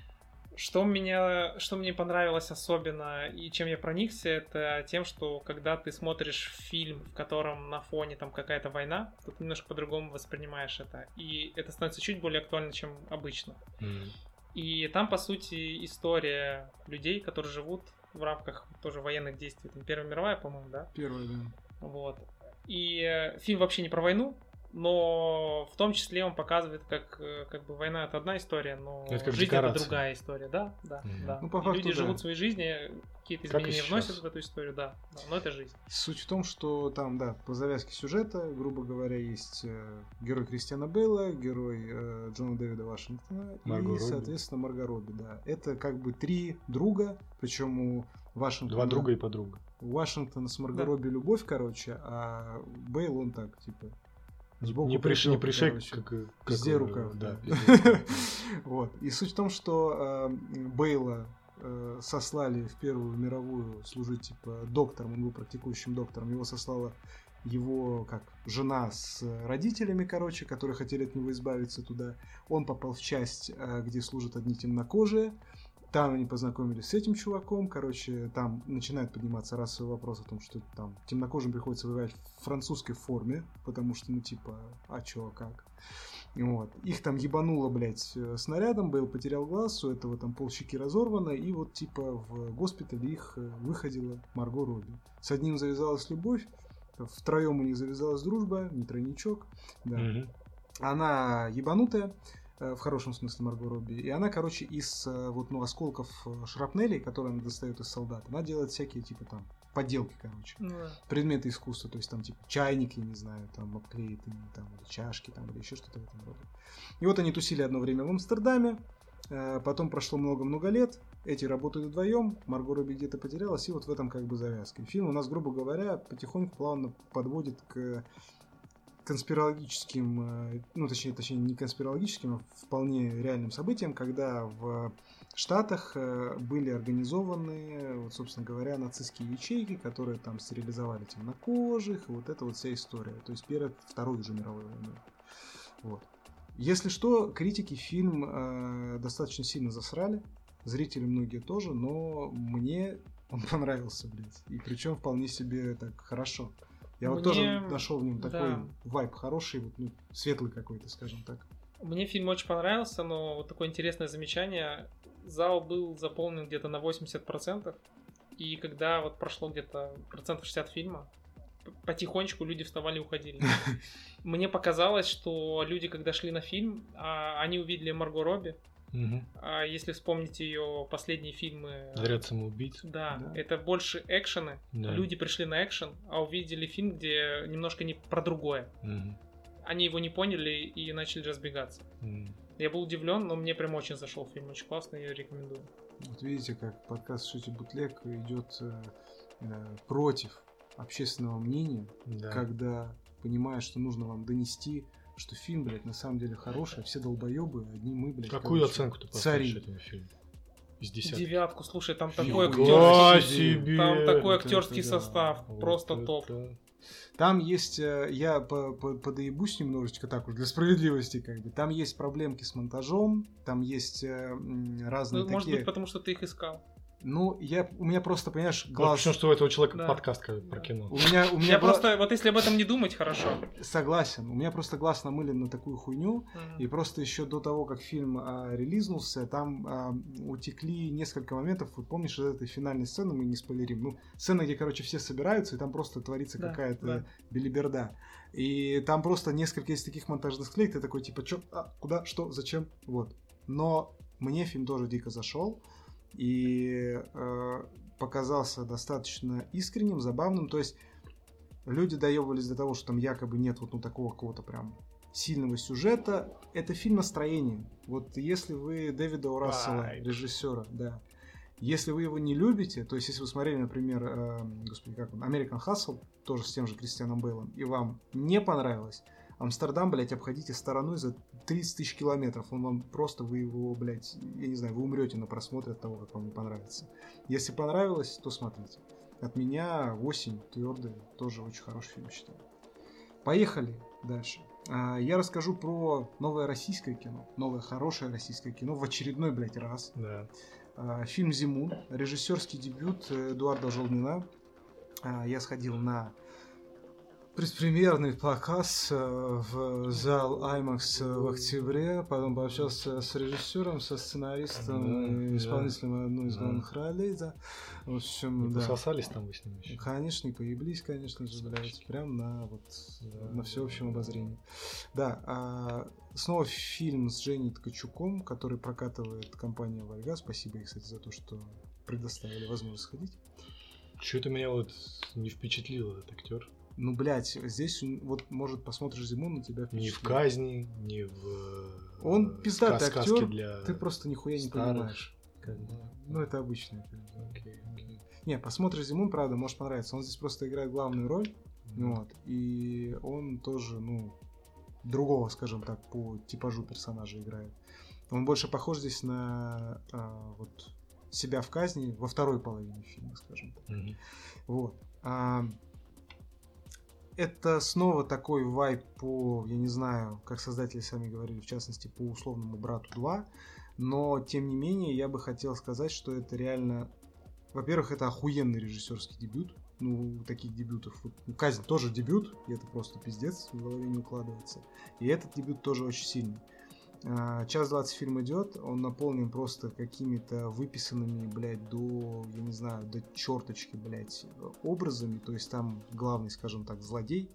Что, меня, что мне понравилось особенно и чем я проникся, это тем, что когда ты смотришь фильм, в котором на фоне там какая-то война, то ты немножко по-другому воспринимаешь это. И это становится чуть более актуально, чем обычно. М. И там, по сути, история людей, которые живут в рамках тоже военных действий. Там Первая мировая, по-моему, да? Первое, да. Вот. И э, фильм вообще не про войну, но в том числе он показывает, как, э, как бы война это одна история, но Это как жизнь декорация. это другая история, да, да, Мгм. да. Ну, по факту, люди да. живут своей жизни, какие-то изменения вносят в эту историю, да, да, но это жизнь. Суть в том, что там, да, по завязке сюжета, грубо говоря, есть э, герой Кристиана Бейла, герой э, Джона Дэвида Вашингтона Марго и, Робби. соответственно, Марго Робби, да. Это как бы три друга, причем у Вашингтона... Два друга и подруга. У Вашингтона с Марго Да. Робби любовь, короче, а Бейл, он так, типа... Сбоку не пришли, не короче. как, как Везде рукав. Да. Вот. И суть в том, что э, Бейла э, сослали в Первую мировую служить типа доктором, он был практикующим доктором. Его сослала его как жена с родителями, короче, которые хотели от него избавиться туда. Он попал в часть, э, где служат одни темнокожие. Там они познакомились с этим чуваком, короче, там начинает подниматься расовый вопрос о том, что там темнокожим приходится воевать в французской форме, потому что, ну, типа, а чё, а как? Вот. Их там ебануло, блядь, э, снарядом, Бейл потерял глаз, у этого там полщеки разорвано, и вот, типа, в госпитале их э, выходила Марго Робби. С одним завязалась любовь, втроем у них завязалась дружба, не тройничок, да. Мгм. Она ебанутая, в хорошем смысле Марго Робби. И она, короче, из э, вот, ну, осколков э, шрапнелей, которые она достает из солдат, она делает всякие, типа, там, подделки, короче. Ну, да. Предметы искусства, то есть там, типа, чайники, не знаю, там, обклеит там, или чашки, там, или еще что-то в этом роде. И вот они тусили одно время в Амстердаме, э, потом прошло много-много лет, эти работают вдвоем, Марго Робби где-то потерялась, и вот в этом как бы завязка. Фильм у нас, грубо говоря, потихоньку, плавно подводит к конспирологическим, э, ну, точнее, точнее, не конспирологическим, а вполне реальным событиям, когда в Штатах э, были организованы, вот, собственно говоря, нацистские ячейки, которые там стерилизовали темнокожих, и вот эта вот вся история. То есть перед Второй уже мировой войной. Вот. Если что, критики фильм э, достаточно сильно засрали, зрители многие тоже, но мне он понравился, блядь. И причем вполне себе так хорошо. Я вот Мне- тоже нашел в нем такой да. вайб хороший, вот, ну, светлый какой-то, скажем так. Мне фильм очень понравился, но вот такое интересное замечание. Зал был заполнен где-то на 80%, и когда вот прошло где-то процентов 60 фильма, потихонечку люди вставали и уходили. Мне показалось, что люди, когда шли на фильм, а, они увидели Марго Робби. А если вспомнить ее последние фильмы... Отряд самоубийц. Да, Да. это больше экшены. Да. Люди пришли на экшен, а увидели фильм, где немножко не про другое. Мгм. Они его не поняли и начали разбегаться. Мгм. Я был удивлен, но мне прям очень зашел фильм, очень классный, я рекомендую. Вот видите, как подкаст Шути Бутлег идет э, э, против общественного мнения, Да. когда понимаешь, что нужно вам донести, что фильм, блядь, на самом деле хороший, а все долбоебы, одни мы, блядь. Какую короче, оценку ты цари. поставишь этому фильму? Из десятки. Девятку, слушай, там такой актерский, там такой Вот актерский это да. состав, Вот просто это- топ. Там есть, э, я по- по- подоебусь немножечко так уж для справедливости, как бы. Там есть проблемки с монтажом, там есть э, разные Ну, может такие. быть, потому что ты их искал. Ну, я, у меня просто, понимаешь, Глаз... Потому что у этого человека Да. подкаст как про кино. У меня, у меня Я гла- просто, вот если об этом не думать, хорошо. согласен. У меня просто глаз намылен на такую хуйню. Мгм. И просто еще до того, как фильм а, релизнулся, там а, утекли несколько моментов. Вот помнишь, из этой финальной сцены, мы не спойлерим. Ну, сцена, где, короче, все собираются, и там просто творится Да, какая-то да. белиберда. И там просто несколько из таких монтажных склеек, ты такой, типа, чё, а, куда, что, зачем, вот. Но мне фильм тоже дико зашел, и э, показался достаточно искренним, забавным, то есть люди доебывались до того, что там якобы нет вот ну, такого какого-то прям сильного сюжета. Это фильм настроения. Вот если вы Дэвида Урасела, Вайб. режиссера, да, Если вы его не любите, то есть если вы смотрели, например, э, господи, как он, American Hustle, тоже с тем же Кристианом Бейлом, и вам не понравилось, Амстердам, блядь, обходите стороной за 30 тысяч километров. Он вам просто, вы его, блядь, я не знаю, вы умрете на просмотре от того, как вам не понравится. Если понравилось, то смотрите. От меня 8 твердый, тоже очень хороший фильм считаю. Поехали дальше. А, Я расскажу про новое российское кино. Новое хорошее российское кино в очередной, блядь, раз. Да. А, Фильм «Зимун», режиссерский дебют Эдуарда Жолнина. А, Я сходил на предпремьерный показ э, в зал IMAX в октябре, потом пообщался с режиссером, со сценаристом Да, и да. исполнителем одной из Да. главных ролей. Да. В общем, Не да. пососались там вы с ним еще? Конечно, и поеблись, конечно же, блядь, прям на вот Да. на всеобщем обозрении. Да, а, снова фильм с Женей Ткачуком, который прокатывает компания Вольга. Спасибо ей, кстати, за то, что предоставили возможность сходить. Что-то меня вот не впечатлил этот актер. Ну, блядь, здесь вот, может, посмотришь Зиму, на тебя Ни в впечатлит. казни, ни в... э, Он пиздатый актер, для Ты просто нихуя не старых. понимаешь. как бы. Ну, это фильм. Окей, окей. Не, посмотришь Зимун, правда, может понравиться. Он здесь просто играет главную роль. Вот. И он тоже, ну, другого, скажем так, по типажу персонажа играет. Он больше похож здесь на а, вот себя в казни во второй половине фильма, скажем так. Мгм. Вот. А, это снова такой вайп по, я не знаю, как создатели сами говорили, в частности, по условному брату 2. Но, тем не менее, я бы хотел сказать, что это реально... Во-первых, это охуенный режиссерский дебют. Ну, таких дебютов. Ну, Казнь тоже дебют, и это просто пиздец, в голове не укладывается. И этот дебют тоже очень сильный. А, Час 20 фильм идет, он наполнен просто какими-то выписанными, блядь, до, я не знаю, до черточки, блядь, образами. То есть там главный, скажем так, злодей.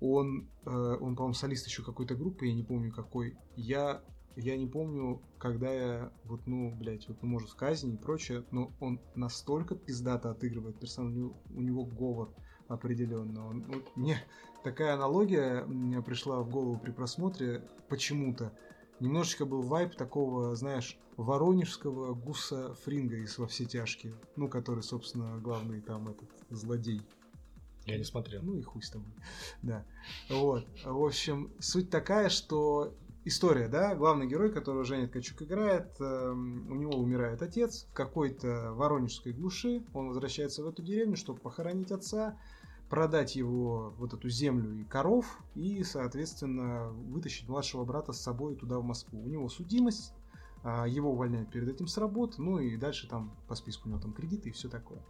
Он, э, он по-моему, солист еще какой-то группы, я не помню какой. Я, я не помню, когда я, вот, ну, блядь, вот, ну, может, в казни и прочее, но он настолько пиздато отыгрывает персонаж, у него, у него говор определенно. Он, вот мне такая аналогия пришла в голову при просмотре почему-то немножечко был вайп такого, знаешь, воронежского гуса Фринга из «Во все тяжкие», ну, который, собственно, главный там этот злодей. Я не смотрел. Ну и хуй с тобой. Да. Вот. В общем, суть такая, что история, да, главный герой, которого Женя Ткачук играет, эм, у него умирает отец в какой-то воронежской глуши, он возвращается в эту деревню, чтобы похоронить отца, продать его, вот эту землю и коров, и, соответственно, вытащить младшего брата с собой туда, в Москву. У него судимость, а, его увольняют перед этим с работы, ну и дальше там по списку у него там кредиты и все такое.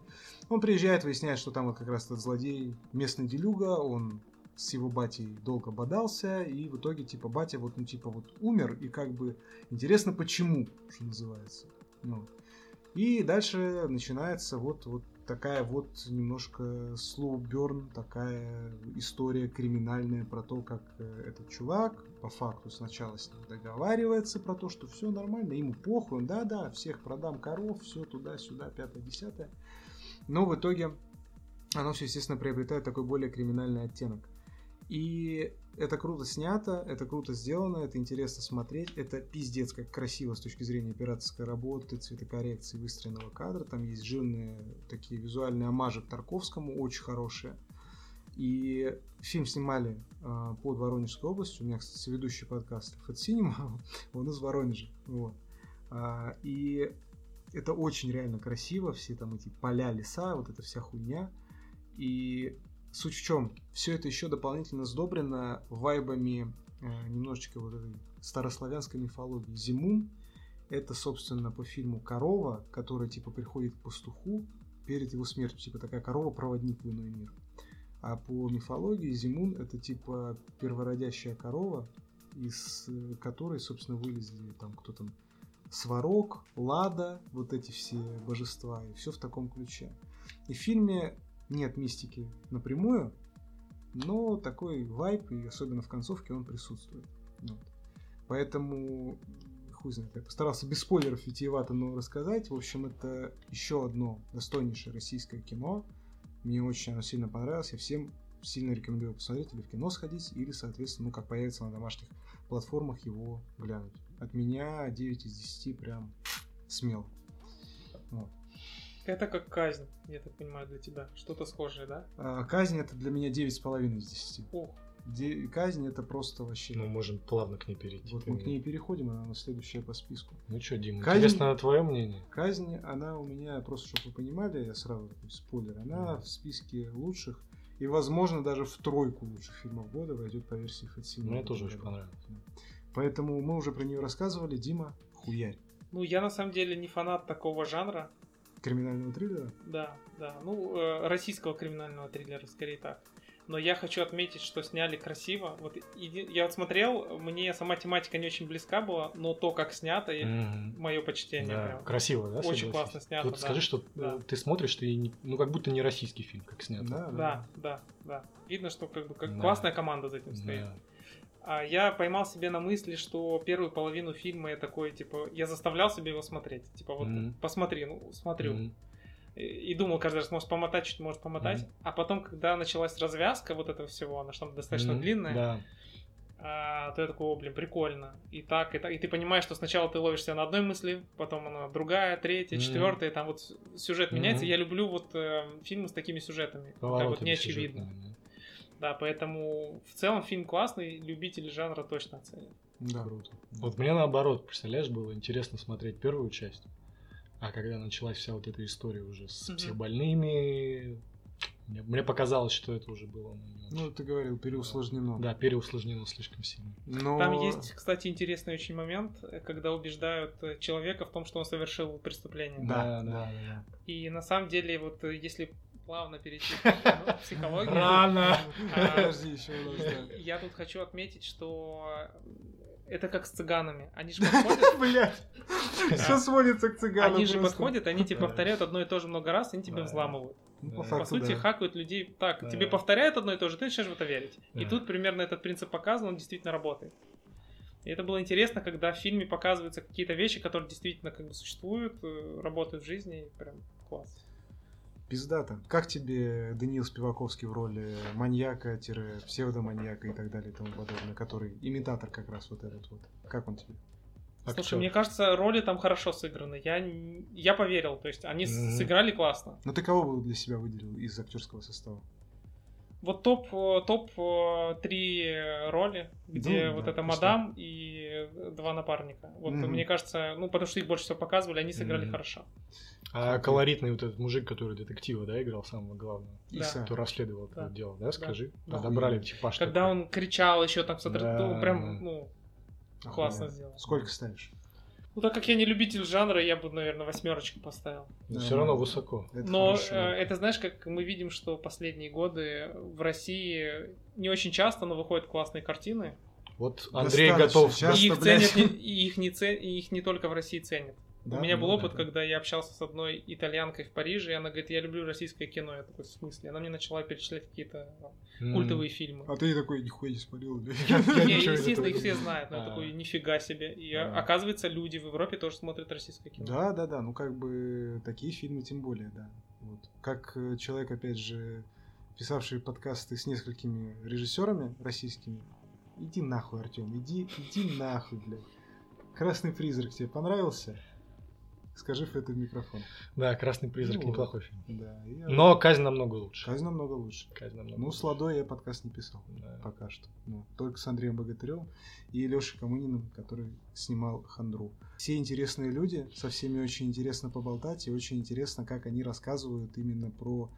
Он приезжает, выясняет, что там вот как раз этот злодей местный делюга, он с его батей долго бодался, и в итоге, типа, батя вот, ну, типа, вот умер, и как бы интересно, почему, что называется. Ну. И дальше начинается вот, вот такая вот немножко burn, такая история криминальная про то, как э, этот чувак по факту сначала с ним договаривается про то, что все нормально, ему похуй, да-да, всех продам коров, все туда-сюда, пятое-десятое. Но в итоге оно все, естественно, приобретает такой более криминальный оттенок. И это круто снято, это круто сделано, это интересно смотреть, это пиздец как красиво с точки зрения операторской работы, цветокоррекции, выстроенного кадра. Там есть жирные такие визуальные омажи к Тарковскому, очень хорошие. И фильм снимали э, под Воронежской областью. У меня, кстати, ведущий подкаст Fat Cinema, он из Воронежа. Вот. А, и это очень реально красиво, все там эти поля, леса, вот эта вся хуйня. И суть в чем? Все это еще дополнительно сдобрено вайбами э, немножечко вот этой старославянской мифологии. Зимун это, собственно, по фильму Корова, которая типа приходит к пастуху перед его смертью. Типа такая корова-проводник в иной мир. А по мифологии Зимун это типа первородящая корова, из э, которой, собственно, вылезли там кто там Сварог, Лада, вот эти все божества, и все в таком ключе. И в фильме нет мистики напрямую, но такой вайп, и особенно в концовке он присутствует. Вот. Поэтому, хуй знает, я постарался без спойлеров витиевато, но рассказать. В общем, это еще одно достойнейшее российское кино. Мне очень оно сильно понравилось. Я всем сильно рекомендую посмотреть или в кино сходить, или, соответственно, ну, как появится на домашних платформах, его глянуть. От меня 9 из 10 прям смело. Вот. Это как казнь, я так понимаю, для тебя. Что-то схожее, да? А, казнь это для меня 9,5 из 10. Ох, Де- казнь это просто вообще... Ну, можем плавно к ней перейти. вот мы к ней переходим, она у нас следующая по списку. Ну что, Дима, Казнь- интересно твое мнение? Казнь, она у меня, просто чтобы вы понимали, я сразу такой спойлер, она Мгм. в списке лучших и, возможно, даже в тройку лучших фильмов года войдет по версии Хатсина. Мне тоже очень понравилось. Поэтому мы уже про нее рассказывали. Дима, хуярь. Ну, я на самом деле не фанат такого жанра. Криминального триллера? Да, да. Ну, э, российского криминального триллера, скорее так. Но я хочу отметить, что сняли красиво. Вот я вот смотрел, мне сама тематика не очень близка была, но то, как снято, Мгм. мое почтение Да, прям. красиво, да? Очень согласись? классно снято, Вот да. скажи, что э, Да. ты смотришь, ты не- ну как будто не российский фильм, как снято. Да, Да, да, да. Видно, что как бы как Да. классная команда за этим стоит. Да. А я поймал себе на мысли, что первую половину фильма я такой, типа, я заставлял себе его смотреть. Типа, вот Мгм. посмотри, ну, смотрю. Мгм. И, и думал каждый раз, может помотать, чуть может помотать. Мгм. А потом, когда началась развязка вот этого всего, она же там достаточно Мгм. длинная, Да. а, то я такой, о, блин, прикольно. И так, и так. И ты понимаешь, что сначала ты ловишься на одной мысли, потом она другая, третья, Мгм. четвертая, там вот сюжет меняется. Мгм. Я люблю вот э, фильмы с такими сюжетами. Как вот Поворотами не очевидно. сюжетными, Да, поэтому в целом фильм классный, любители жанра точно оценят. да. Круто. Вот мне наоборот, представляешь, было интересно смотреть первую часть, а когда началась вся вот эта история уже с Мгм. психбольными, мне, мне показалось, что это уже было ну, не Ну, ты говорил, переусложнено. да, переусложнено слишком сильно. Но... Там есть, кстати, интересный очень момент, когда убеждают человека в том, что он совершил преступление. Да, Да, да, да. И на самом деле, вот если плавно перейти к психологии, Рано. А, Подожди, еще у нас, да. я тут хочу отметить, что это как с цыганами. Они же подходят, Блять, все сводится к цыганам они же подходят, они тебе повторяют одно и то же много раз, они тебя взламывают. Ну, по сути, да. хакают людей так. Да. Тебе повторяют одно и то же, ты начинаешь в это верить. И тут примерно этот принцип показан, он действительно работает. И это было интересно, когда в фильме показываются какие-то вещи, которые действительно как бы существуют, э, работают в жизни, и прям класс. Пиздато. Как тебе Даниил Спиваковский в роли маньяка-псевдоманьяка и так далее и тому подобное, который имитатор как раз вот этот вот. Как он тебе? Слушай, Актер. мне кажется, роли там хорошо сыграны. Я, я поверил, то есть они Мгм. сыграли классно. Ну ты кого бы для себя выделил из актерского состава? Вот топ, э, топ э, три роли, где Ну, вот да, это конечно. мадам и два напарника. Вот Мгм. мне кажется, ну потому что их больше всего показывали, они сыграли Мгм. хорошо. А колоритный вот этот мужик, который детектива, да, играл самого главного, Да. Кто расследовал это Да. вот дело, да, скажи? Да. Подобрали типаж Когда такой. он кричал еще там, смотри, Да, ну, да. прям, ну, классно сделал. Сколько ставишь? Ну, так как я не любитель жанра, я бы, наверное, восьмерочку поставил. Но Да. все равно высоко. Это Но хорошо. э, это, знаешь, как мы видим, что последние годы в России не очень часто, но выходят классные картины. Вот Андрей Достаточно готов. часто. и их блядь. ценят, и их не и их не только в России ценят. Да? У меня был Ну, опыт, да. когда я общался с одной итальянкой в Париже, и она говорит, я люблю российское кино. Я такой, в смысле? Она мне начала перечислять какие-то М. культовые фильмы. А ты такой, нихуя не смотрел. естественно, их все знаю. знают, но я А. такой, нифига себе. И А. оказывается, люди в Европе тоже смотрят российское кино. Да, да, да. Ну, как бы такие фильмы тем более, да. Как э, человек, опять же, писавший подкасты с несколькими режиссерами российскими. Иди нахуй, Артем, иди, иди нахуй, блядь. Красный призрак тебе понравился? Скажи в этот микрофон. Да, Красный призрак Ну, неплохой фильм. Да. я- Но казнь намного лучше. Казнь намного лучше. Казнь намного Ну, лучше. с Ладой я подкаст не писал. Да. Пока что. Ну, только с Андреем Богатыревым и Лешей Камыниным, который снимал Хандру. Все интересные люди, со всеми очень интересно поболтать, и очень интересно, как они рассказывают именно про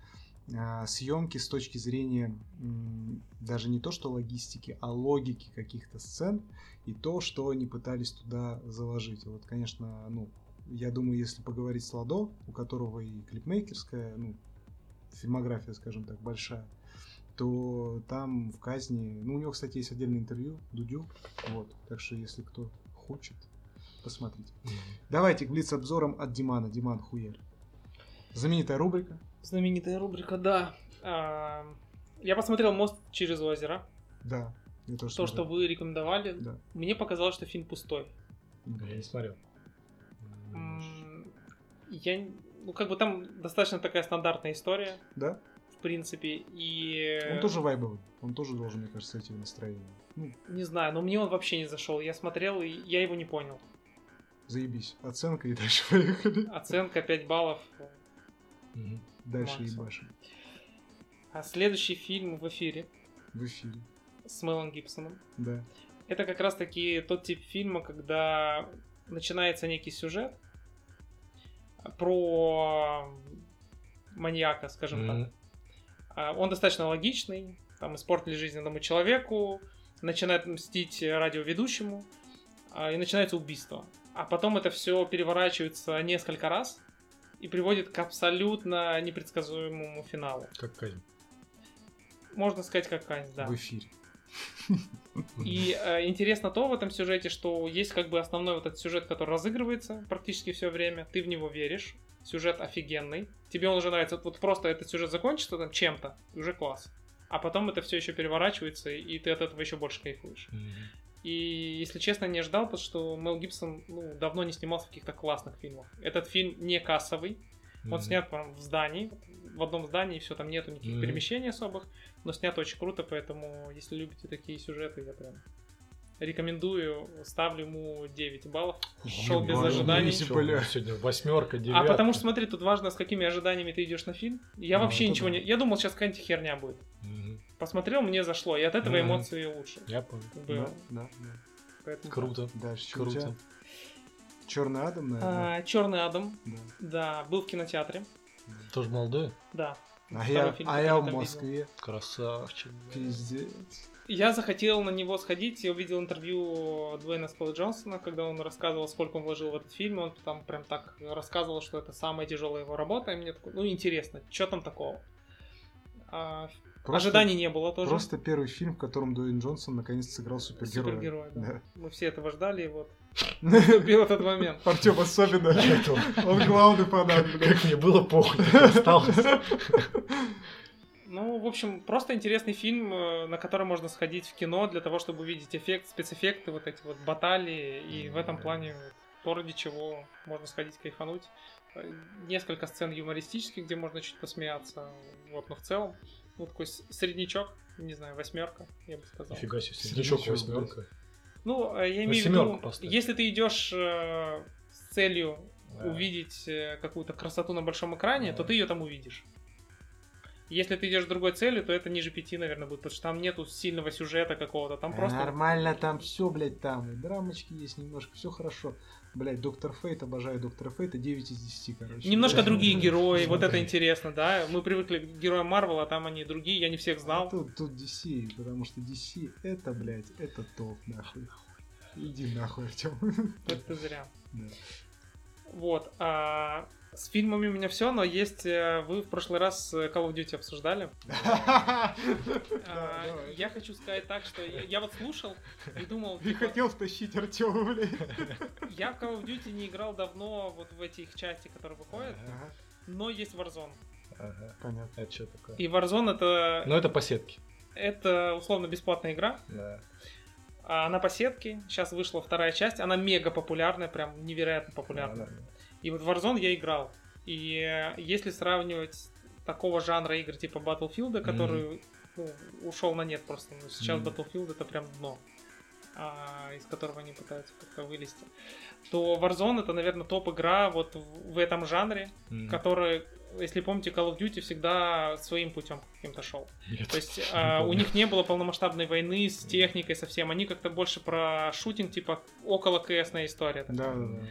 съемки с точки зрения м, даже не то что логистики, а логики каких-то сцен и то, что они пытались туда заложить. Вот, конечно, ну, я думаю, если поговорить с Ладо, у которого и клипмейкерская, ну, фильмография, скажем так, большая, то там в казни... Ну, у него, кстати, есть отдельное интервью, Дудю. Вот. Так что, если кто хочет, посмотрите. Давайте к блиц-обзорам от Димана. Диман Хуяль. Знаменитая рубрика. Знаменитая рубрика, да. А, Я посмотрел «Мост через озеро». Да. Я тоже То, что смотрел. вы рекомендовали, Да. мне показалось, что фильм пустой. Я не смотрел. Я... Ну, как бы там достаточно такая стандартная история, Да? в принципе, и... Он тоже вайбовый. Он тоже должен, мне кажется, идти в настроение. Ну, Не знаю, но мне он вообще не зашел. Я смотрел, и я его не понял. Заебись. Оценка и дальше поехали. Оценка 5 баллов. Мгм. Дальше Максимум. ебашим. А следующий фильм в эфире В эфире. с Мелом Гибсоном. Да. Это как раз таки тот тип фильма, когда начинается некий сюжет про маньяка, скажем так. Мгм. А, Он достаточно логичный, там испортили жизнь одному человеку, начинает мстить радиоведущему, а, и начинается убийство. А потом это все переворачивается несколько раз и приводит к абсолютно непредсказуемому финалу. Как казнь. Можно сказать, как Кань, да. В эфире. И э, интересно то в этом сюжете, что есть как бы основной вот этот сюжет, который разыгрывается практически все время, ты в него веришь, сюжет офигенный, тебе он уже нравится, вот просто этот сюжет закончится там чем-то, уже класс. А потом это все еще переворачивается, и ты от этого еще больше кайфуешь. Мгм. И, если честно, не ожидал, потому что Мел Гибсон ну, давно не снимался в каких-то классных фильмах. Этот фильм не кассовый, он снят прям в здании, в одном здании, все, там нету никаких Мгм. перемещений особых, но снят очень круто, поэтому если любите такие сюжеты, я прям рекомендую, ставлю ему 9 баллов. Шел без ожиданий. бля. Сегодня восьмерка, А девятка. потому что, смотри, тут важно, с какими ожиданиями ты идешь на фильм. Я Ну, вообще ничего да. не... Я думал, сейчас какая-нибудь херня будет. Мгм. Посмотрел, мне зашло, и от этого Мгм. эмоции лучше. Я понял. было. Да, да, да. Поэтому- Круто. Дальше. Круто. Черный Адам, наверное. Черный Адам, Да. да, был в кинотеатре, Тоже молодой? да. А я, фильм, а я в Москве. Красавчик. Пиздец. Я захотел на него сходить, я увидел интервью Дуэйна Скотта Джонсона, когда он рассказывал, сколько он вложил в этот фильм, он там прям так рассказывал, что это самая тяжелая его работа, и мне такой, ну интересно, что там такого? А, Просто- ожиданий не было тоже. Просто первый фильм, в котором Дуэйн Джонсон наконец сыграл супергероя. Супергерой, да. Да. Мы все этого ждали, и вот наступил этот момент. Артем особенно. Он главный фанат, блядь. Как мне было похуй, осталось. Ну, в общем, просто интересный фильм, э, на который можно сходить в кино для того, чтобы увидеть эффект, спецэффекты, вот эти вот баталии, и в этом плане то, ради чего можно сходить кайфануть. Э, Несколько сцен юмористических, где можно чуть посмеяться, вот, но в целом, ну, такой с- среднячок, не знаю, восьмерка, я бы сказал. Нифига себе, Среднячок, среднячок восьмерка. Ну, э, я имею в виду, если ты идешь э, с целью Да. увидеть э, какую-то красоту на большом экране, Да. то ты ее там увидишь. Если ты идешь с другой целью, то это ниже пяти, наверное, будет, потому что там нету сильного сюжета какого-то, там просто... Нормально, там все, блядь, там. Драмочки есть немножко, все хорошо. Блядь, Доктор Фейт, обожаю Доктора Фейта, 9 из 10, короче. Немножко Блядь. другие герои, вот это интересно, да. Мы привыкли к героям Марвела, а там они другие, я не всех А знал. Тут, тут DC, потому что DC это, блядь, это топ, нахуй. Иди нахуй, Артем. Это зря. Да. Вот. а с фильмами у меня все, но есть... э, Вы в прошлый раз э, Call of Duty обсуждали. А. Я хочу сказать так, что я, вот слушал и думал, И типа, хотел втащить Артема, блядь. я в Call of Duty не играл давно вот в эти их части, которые выходят, но есть Warzone. Ага. понятно. Это что такое? И Warzone это, Ну, это по сетке. это условно бесплатная игра, Да. А она по сетке, сейчас вышла вторая часть, она мега популярная, прям невероятно популярная. И вот в Warzone я играл. И э, если сравнивать такого жанра игр типа Battlefield, который ну, ушел на нет просто, ну, сейчас Мгм. Battlefield это прям дно, а, из которого они пытаются как-то вылезти, то Warzone это, наверное, топ-игра вот в, в этом жанре, М. который, если помните, Call of Duty всегда своим путем каким-то шел. Нет. То есть а, у них не было полномасштабной войны с техникой совсем, они как-то больше про шутинг, типа около КСная история. такая. Да, да, да.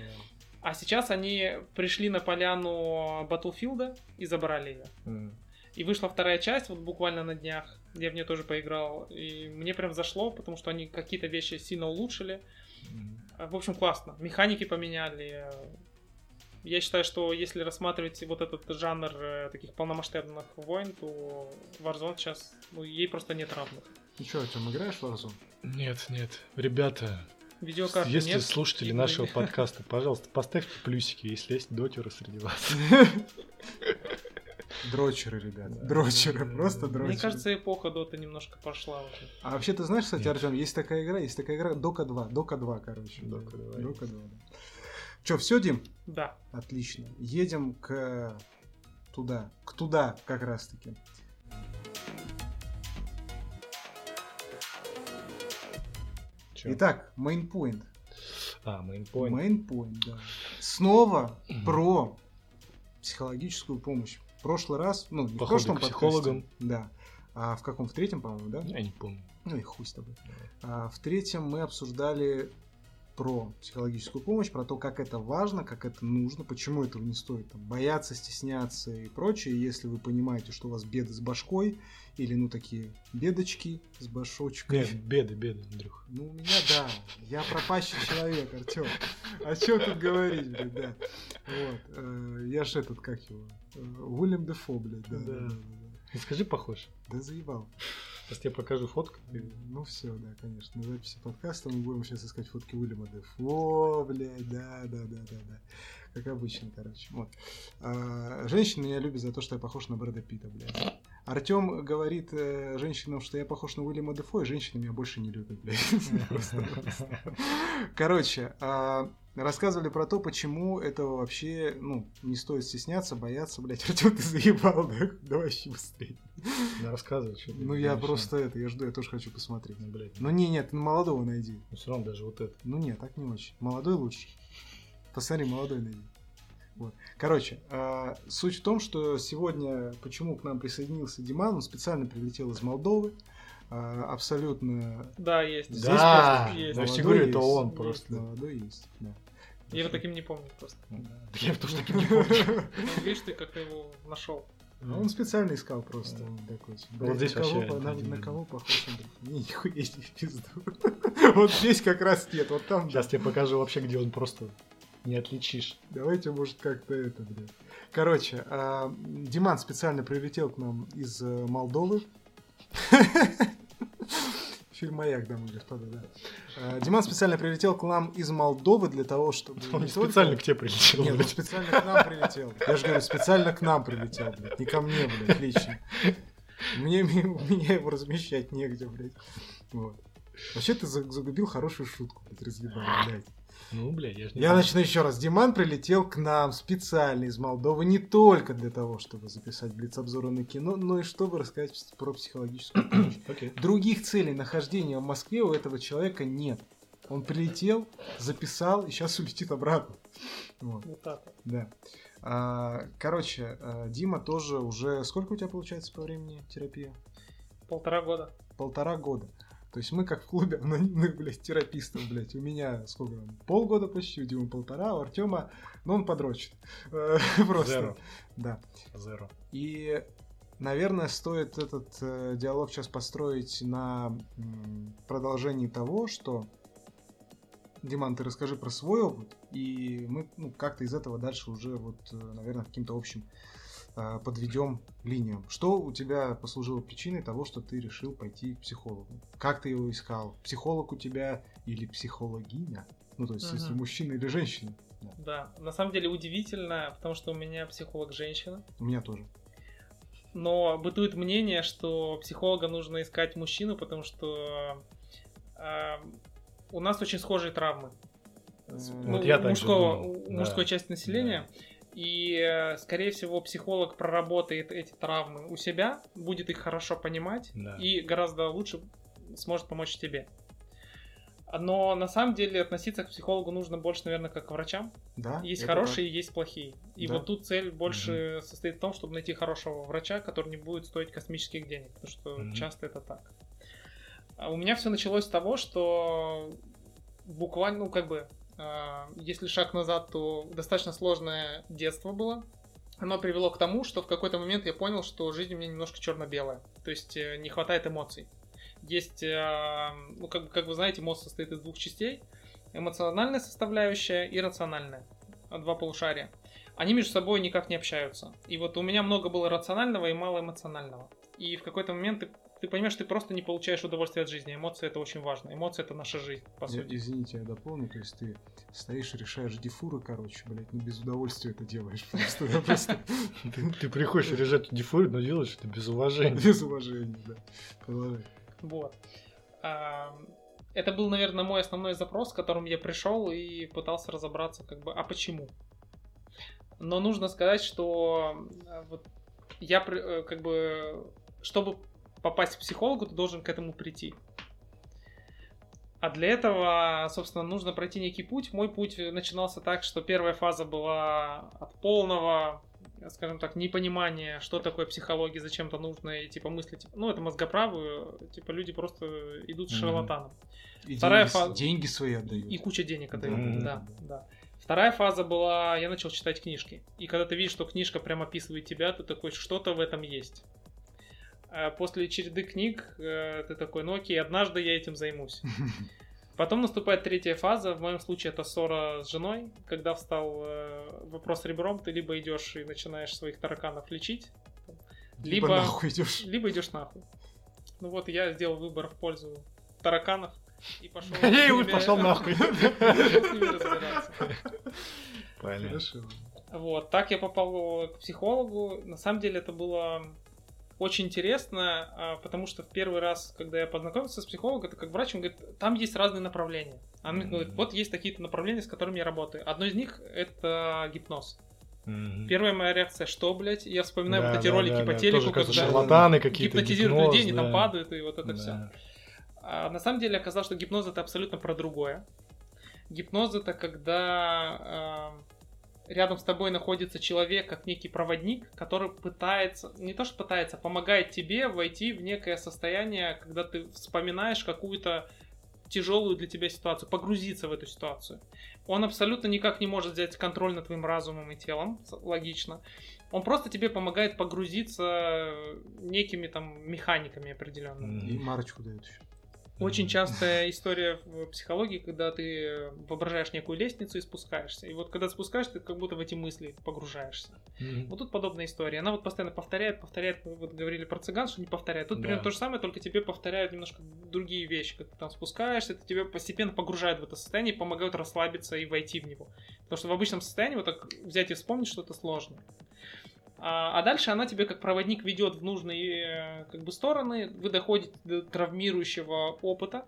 А сейчас они пришли на поляну Battlefield и забрали ее. М. И вышла вторая часть, вот буквально на днях. Я в нее тоже поиграл. И мне прям зашло, потому что они какие-то вещи сильно улучшили. А, В общем, классно. Механики поменяли. Я считаю, что если рассматривать вот этот жанр э, таких полномасштабных войн, то Warzone сейчас, ну, ей просто нет равных. Ну что, Артем, играешь в Warzone? Нет, нет. Ребята, Видеокарты если нет. слушатели игры нашего подкаста, пожалуйста, поставьте плюсики, если есть дотеры среди вас. Дрочеры, ребята. Дрочеры, просто дрочеры. Мне кажется, эпоха Дота немножко пошла уже. А вообще, ты знаешь, кстати. Артем, есть такая игра, есть такая игра Дока 2. Дока 2, короче. Дока 2. Дока 2, да. Че, все, Дим? Да. Отлично. Едем к туда. К туда, как раз таки. Чё? Итак, мейнпоинт. А, мейнпоинт. Мейнпоинт, да. Снова Мгм. про психологическую помощь. В прошлый раз, ну, не в Походы прошлом подкасте, психологам. Да. А в каком? В третьем, по-моему, да? Я не помню. Ну и хуй с тобой. А в третьем мы обсуждали про психологическую помощь, про то, как это важно, как это нужно, почему этого не стоит там, бояться, стесняться и прочее. Если вы понимаете, что у вас беды с башкой, или ну такие бедочки с башочкой. Нет, беды, беды, Андрюх. Ну, у меня да. Я пропащий человек, Артем. О чем тут говорить, блядь, да. Вот. э, Я ж этот, как его? э, Уильям Дефо, блядь, да. Да. Да, да, да. Скажи похож. Да заебал. Сейчас тебе покажу фотку. Ну все, да, конечно. На записи подкаста мы будем сейчас искать фотки Уильяма Дефо, блядь, да, да, да, да, да. Как обычно, короче. Вот. А, женщины меня любят за то, что я похож на Брэда Питта, блядь. Артем говорит э, женщинам, что я похож на Уильяма Дефо, и женщины меня больше не любят, блядь. Короче, а, рассказывали про то, почему этого вообще, ну, не стоит стесняться, бояться, блядь. Артем, ты заебал, да? Давай вообще быстрее. Да, рассказывай, что Ну, я просто это, я жду, я тоже хочу посмотреть. Ну, блядь. Ну, не, нет, молодого найди. Ну, все равно даже вот это. Ну, нет, так не очень. Молодой лучше. Посмотри, молодой найди. Вот. Короче, а, суть в том, что сегодня, почему к нам присоединился Диман, он специально прилетел из Молдовы, а, абсолютно Да, есть. Здесь да, просто есть. я говорю, это он Есть. просто. молодой есть. Да. Я его таким не помню просто. Да Я тоже таким не помню. Ну, видишь, ты как его нашел. А Он специально искал просто. Да. он такой, Вот здесь на кого, вообще по- на, один на кого похож? Не, нихуя не в пизду. Вот здесь как раз нет, вот там, да. Сейчас тебе покажу вообще, где он просто не отличишь. Давайте, может, как-то это, блядь. Короче, а, Диман специально прилетел к нам из э, Молдовы. Фильм «Маяк», дамы и господа, да. А, Диман специально прилетел к нам из Молдовы для того, чтобы... Он не только- специально к тебе прилетел. Нет, он специально к нам прилетел. Я же говорю, специально к нам прилетел, блядь. Не ко мне, блядь, лично. Мне, меня его размещать негде, блядь. Вот. Вообще ты за- загубил хорошую шутку, блядь, разъебал, блядь. Ну, блядь, я же не Я знаю. начну еще раз. Диман прилетел к нам специально из Молдовы не только для того, чтобы записать блиц-обзоры на кино, но и чтобы рассказать про психологическую помощь. Окей. Других целей нахождения в Москве у этого человека нет. Он прилетел, записал и сейчас улетит обратно. Вот, Вот так. да. А, короче, а, Дима тоже уже... Сколько у тебя получается по времени терапия? Полтора года. Полтора года. То есть мы как в клубе анонимных, блядь, терапистов, блядь. У меня сколько там? Полгода почти, у Димы полтора, у Артема, ну он подрочит. Просто. Зеро. Да. Зеро. И, наверное, стоит этот э, диалог сейчас построить на м, продолжении того, что Диман, ты расскажи про свой опыт, и мы ну, как-то из этого дальше уже, вот, э, наверное, каким-то общим подведем линиям. Что у тебя послужило причиной того, что ты решил пойти к психологу? Как ты его искал? Психолог у тебя или психологиня? Ну, то есть, если Мгм. мужчина или женщина. Да. Да. На самом деле удивительно, потому что у меня психолог женщина. У меня тоже. Но бытует мнение, что психолога нужно искать мужчину, потому что э, у нас очень схожие травмы. Э, ну, Вот я у так же мужского, думал, у да. мужской части населения. И, э, скорее всего, психолог проработает эти травмы у себя, будет их хорошо понимать Да. и гораздо лучше сможет помочь тебе. Но на самом деле относиться к психологу нужно больше, наверное, как к врачам. Да? Есть хорошие, есть плохие. И Да. вот тут цель больше состоит в том, чтобы найти хорошего врача, который не будет стоить космических денег, потому что Мгм. часто это так. А у меня все началось с того, что буквально, ну как бы, если шаг назад, то достаточно сложное детство было. Оно привело к тому, что в какой-то момент я понял, что жизнь у меня немножко черно-белая. То есть э, не хватает эмоций. Есть, э, ну как, как вы знаете, мозг состоит из двух частей. Эмоциональная составляющая и рациональная. А, Два полушария. Они между собой никак не общаются. И вот у меня много было рационального и мало эмоционального. И в какой-то момент ты понимаешь, ты просто не получаешь удовольствие от жизни. Эмоции это очень важно. Эмоции это наша жизнь, по Я- сути. Извините, я дополню, то есть ты стоишь и решаешь дефуры, короче, блядь, не без удовольствия это делаешь просто, да, просто Ты, ты приходишь решать дефолт, но делаешь это без уважения. без уважения, да. Продолжай. Вот. А, Это был, наверное, мой основной запрос, с которым я пришел и пытался разобраться, как бы, а почему. Но нужно сказать, что э, вот я э, как бы, чтобы попасть к психологу, ты должен к этому прийти. А для этого, собственно, нужно пройти некий путь. Мой путь начинался так, что первая фаза была от полного, скажем так, непонимания, что такое психология, зачем это нужно, и типа мыслить, ну, это мозгоправы, типа люди просто идут с Мгм. шарлатаном. И Вторая деньги, фаза- деньги свои отдают. И куча денег отдают, Мгм. да, да. Вторая фаза была, я начал читать книжки. И когда ты видишь, что книжка прям описывает тебя, ты такой, что-то в этом есть. А После череды книг э, ты такой, ну окей, однажды я этим займусь. Потом наступает третья фаза, в моем случае это ссора с женой, когда встал э, вопрос ребром, ты либо идешь и начинаешь своих тараканов лечить, Либо либо, нахуй идешь. либо идешь нахуй. Ну вот я сделал выбор в пользу тараканов и пошел. Я и пошел нахуй. Хорошо. Вот, так я попал к психологу. На самом деле это было очень интересно, а, потому что в первый раз, когда я познакомился с психологом, это как врач, он говорит, там есть разные направления. Он мне говорит, вот есть такие-то направления, с которыми я работаю. Одно из них это гипноз. Мгм. Первая моя реакция, что, блядь? Я вспоминаю Да, вот эти да, ролики да, по да. телеку, Тоже, когда шарлатаны какие-то, гипнотизируют гипноз, людей, они там да. падают, и вот это Да. все. А на самом деле оказалось, что гипноз это абсолютно про другое. Гипноз это когда э, рядом с тобой находится человек, как некий проводник, который пытается, не то что пытается, помогает тебе войти в некое состояние, когда ты вспоминаешь какую-то тяжелую для тебя ситуацию, погрузиться в эту ситуацию. Он абсолютно никак не может взять контроль над твоим разумом и телом, логично. Он просто тебе помогает погрузиться некими там механиками определенными. И марочку дают еще. Очень частая история в психологии, когда ты воображаешь некую лестницу и спускаешься. И вот когда спускаешься, ты как будто в эти мысли погружаешься. Мгм. Вот тут подобная история. Она вот постоянно повторяет, повторяет. Мы вот говорили про цыган, что не повторяет. Тут Да. примерно то же самое, только тебе повторяют немножко другие вещи. Как ты там спускаешься, это тебя постепенно погружают в это состояние и помогают расслабиться и войти в него. Потому что в обычном состоянии вот так взять и вспомнить что-то сложно. А, а дальше она тебе как проводник ведет в нужные э, как бы стороны. Вы доходите до травмирующего опыта.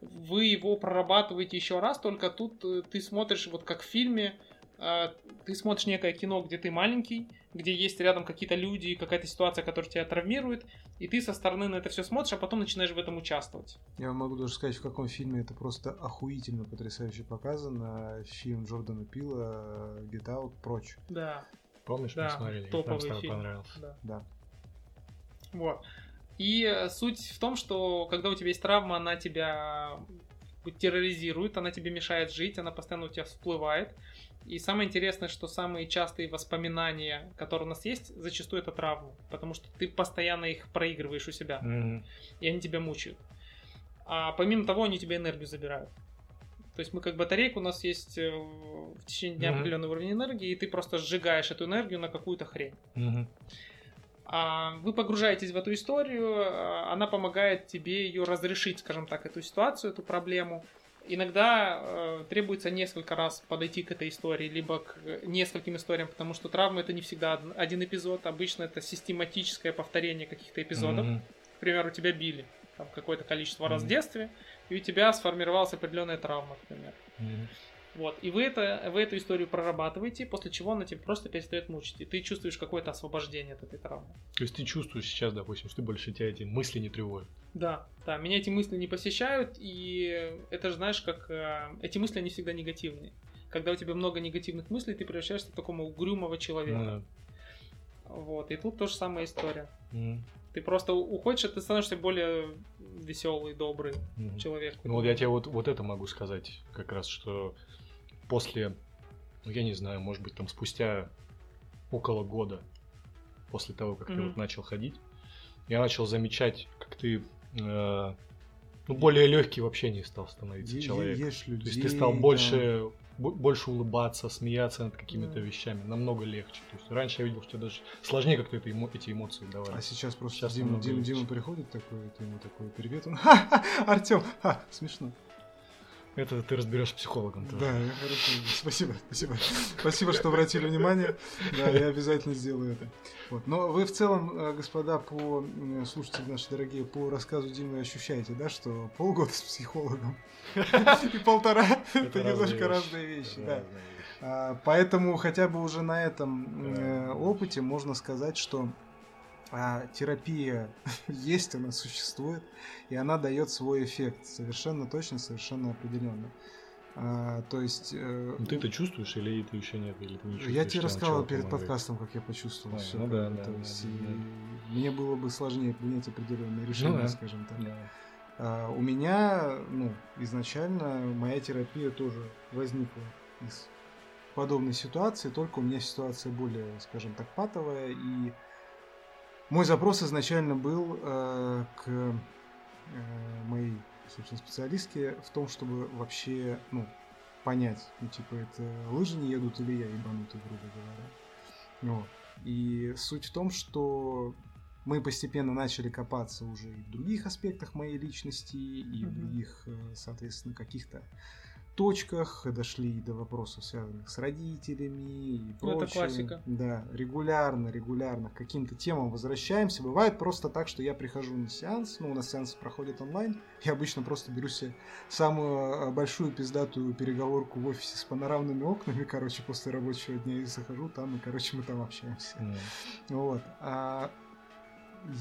Вы его прорабатываете еще раз, только тут э, ты смотришь вот как в фильме, э, ты смотришь некое кино, где ты маленький, где есть рядом какие-то люди, какая-то ситуация, которая тебя травмирует, и ты со стороны на это все смотришь, а потом начинаешь в этом участвовать. Я могу даже сказать, в каком фильме это просто охуительно потрясающе показано. Фильм Джордана Пила Get Out прочь. Да, Помнишь, мы да, смотрели? Нам топовый с тобой фильм. понравился. Да. Да. Вот. И э, суть в том, что когда у тебя есть травма, она тебя терроризирует, она тебе мешает жить, она постоянно у тебя всплывает. И самое интересное, что самые частые воспоминания, которые у нас есть, зачастую это травмы, потому что ты постоянно их проигрываешь у себя, Мгм. и они тебя мучают. А помимо того, они у тебя энергию забирают. То есть мы как батарейка, у нас есть э, в течение дня Мгм. определенный уровень энергии, и ты просто сжигаешь эту энергию на какую-то хрень. А, Вы погружаетесь в эту историю, а, она помогает тебе ее разрешить, скажем так, эту ситуацию, эту проблему. Иногда э, требуется несколько раз подойти к этой истории, либо к нескольким историям, потому что травма это не всегда од- один эпизод, обычно это систематическое повторение каких-то эпизодов. Мгм. К примеру, тебя били там, какое-то количество раз в Мгм. детстве, и у тебя сформировалась определенная травма, примеру. Мгм. Вот. И вы, это, вы эту историю прорабатываете, после чего она тебя просто перестает мучить. И ты чувствуешь какое-то освобождение от этой травмы. То есть ты чувствуешь сейчас, допустим, что больше тебя эти мысли не тревожат. Да, да, меня эти мысли не посещают, и это же, знаешь, как э, эти мысли, они всегда негативные. Когда у тебя много негативных мыслей, ты превращаешься в такого угрюмого человека. Ну да. Вот, и тут тоже самая история. Мгм. Ты просто уходишь, и ты становишься более веселый, добрый Мгм. человек. Ну вот я тебе вот, вот это могу сказать, как раз, что после, ну я не знаю, может быть там спустя около года после того, как ты Мгм. вот начал ходить, я начал замечать, как ты э, ну, более легкий в общении стал становиться Е- человек. е- ешь То есть людей, ты стал больше, бо- больше улыбаться, смеяться над какими-то Да. вещами, намного легче. То есть раньше я видел, что даже сложнее как-то это эмо- эти эмоции А давали. сейчас просто Сейчас Дима, Дима. Дима приходит такой, ты ему такой привет, он ха Артем, ха, смешно. Это ты разберешь с психологом тоже. Да, хорошо, спасибо, спасибо. Спасибо, что обратили внимание. Да, я обязательно сделаю это. Вот. Но вы в целом, э, господа, по слушатели наши дорогие, по рассказу Димы ощущаете, да, что полгода с психологом и полтора это немножко разные вещи. А, Поэтому хотя бы уже на этом опыте можно сказать, что А терапия есть, она существует, и она дает свой эффект. Совершенно точно, совершенно определенно. А, то есть... Э, ну, ты это чувствуешь или ты еще нет? Или ты не я тебе рассказывал перед помогает? подкастом, как я почувствовал а, все. Ну, да, да, то да, есть, да, да. Мне было бы сложнее принять определенные решения, ну, да. скажем так. Да. А, у меня, ну, изначально моя терапия тоже возникла из подобной ситуации, только у меня ситуация более, скажем так, патовая, и мой запрос изначально был э, к э, моей собственно, специалистки в том, чтобы вообще, ну, понять, ну, типа, это лыжи не едут или я ебанутый, грубо говоря. Вот. И суть в том, что мы постепенно начали копаться уже и в других аспектах моей личности, и в других, э, соответственно, каких-то точках, дошли до вопросов, связанных с родителями и прочее. Ну, это классика. Да, регулярно, регулярно к каким-то темам возвращаемся. Бывает просто так, что я прихожу на сеанс, ну, у нас сеанс проходит онлайн, я обычно просто беру себе самую а, большую пиздатую переговорку в офисе с панорамными окнами, короче, после рабочего дня и захожу там, и, короче, мы там общаемся. Mm. Вот. А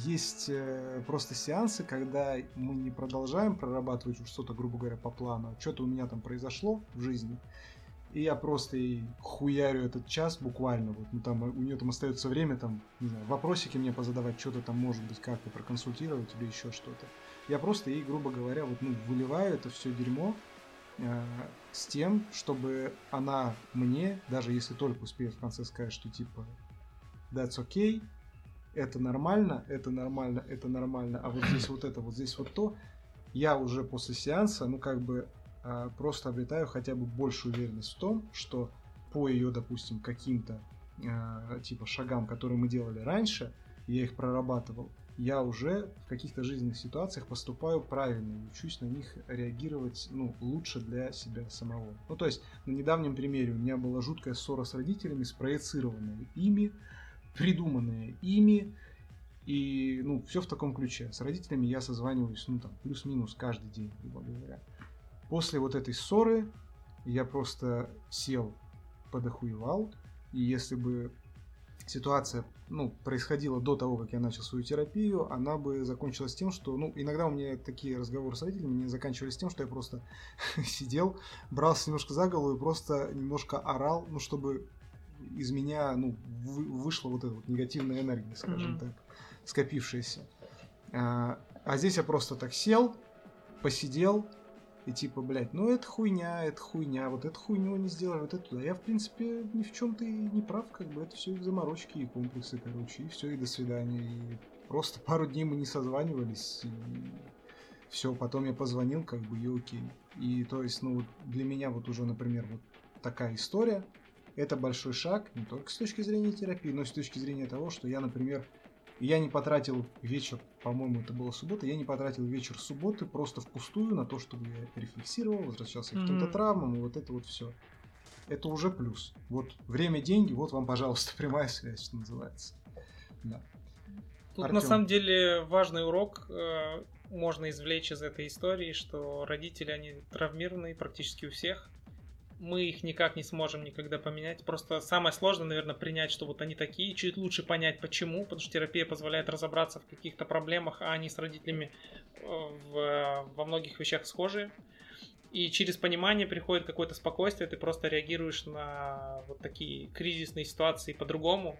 есть э, просто сеансы, когда мы не продолжаем прорабатывать что-то, грубо говоря, по плану. Что-то у меня там произошло в жизни. И я просто ей хуярю этот час буквально. Вот, ну, там, у нее там остается время, там, не знаю, вопросики мне позадавать, что-то там, может быть, как-то проконсультировать или еще что-то. Я просто ей, грубо говоря, вот, ну, выливаю это все дерьмо э, с тем, чтобы она мне, даже если только успеет в конце сказать, что типа that's okay, это нормально, это нормально, это нормально, а вот здесь вот это, вот здесь вот то, я уже после сеанса, ну как бы а, просто обретаю хотя бы большую уверенность в том, что по ее, допустим, каким-то э, типа шагам, которые мы делали раньше, я их прорабатывал, я уже в каких-то жизненных ситуациях поступаю правильно и учусь на них реагировать ну, лучше для себя самого. Ну, то есть, на недавнем примере у меня была жуткая ссора с родителями, спроецированная ими, придуманные ими. И, ну, все в таком ключе. С родителями я созваниваюсь, ну, там, плюс-минус каждый день, грубо говоря. После вот этой ссоры я просто сел, подохуевал. И если бы ситуация, ну, происходила до того, как я начал свою терапию, она бы закончилась тем, что, ну, иногда у меня такие разговоры с родителями не заканчивались тем, что я просто сидел, брался немножко за голову и просто немножко орал, ну, чтобы из меня ну, вы, вышла вот эта вот негативная энергия, скажем mm-hmm. так, скопившаяся. А, а здесь я просто так сел, посидел, и типа, блядь, ну это хуйня, это хуйня, вот эту хуйню не сделали, вот это. Я, в принципе, ни в чем-то и не прав, как бы это все заморочки и комплексы, короче, и все, и до свидания. И просто пару дней мы не созванивались, и все, потом я позвонил, как бы, и окей. И то есть, ну, для меня вот уже, например, вот такая история, это большой шаг не только с точки зрения терапии, но и с точки зрения того, что я, например, я не потратил вечер, по-моему, это была суббота, я не потратил вечер субботы просто впустую на то, чтобы я рефлексировал, возвращался mm-hmm. к каким-то травмам, и вот это вот все. Это уже плюс. Вот время, деньги, вот вам, пожалуйста, прямая связь, что называется. Да. Тут Артём. на самом деле важный урок э, можно извлечь из этой истории, что родители, они травмированные практически у всех мы их никак не сможем никогда поменять. Просто самое сложное, наверное, принять, что вот они такие, чуть лучше понять почему, потому что терапия позволяет разобраться в каких-то проблемах, а они с родителями э, в, во многих вещах схожи. И через понимание приходит какое-то спокойствие, ты просто реагируешь на вот такие кризисные ситуации по-другому,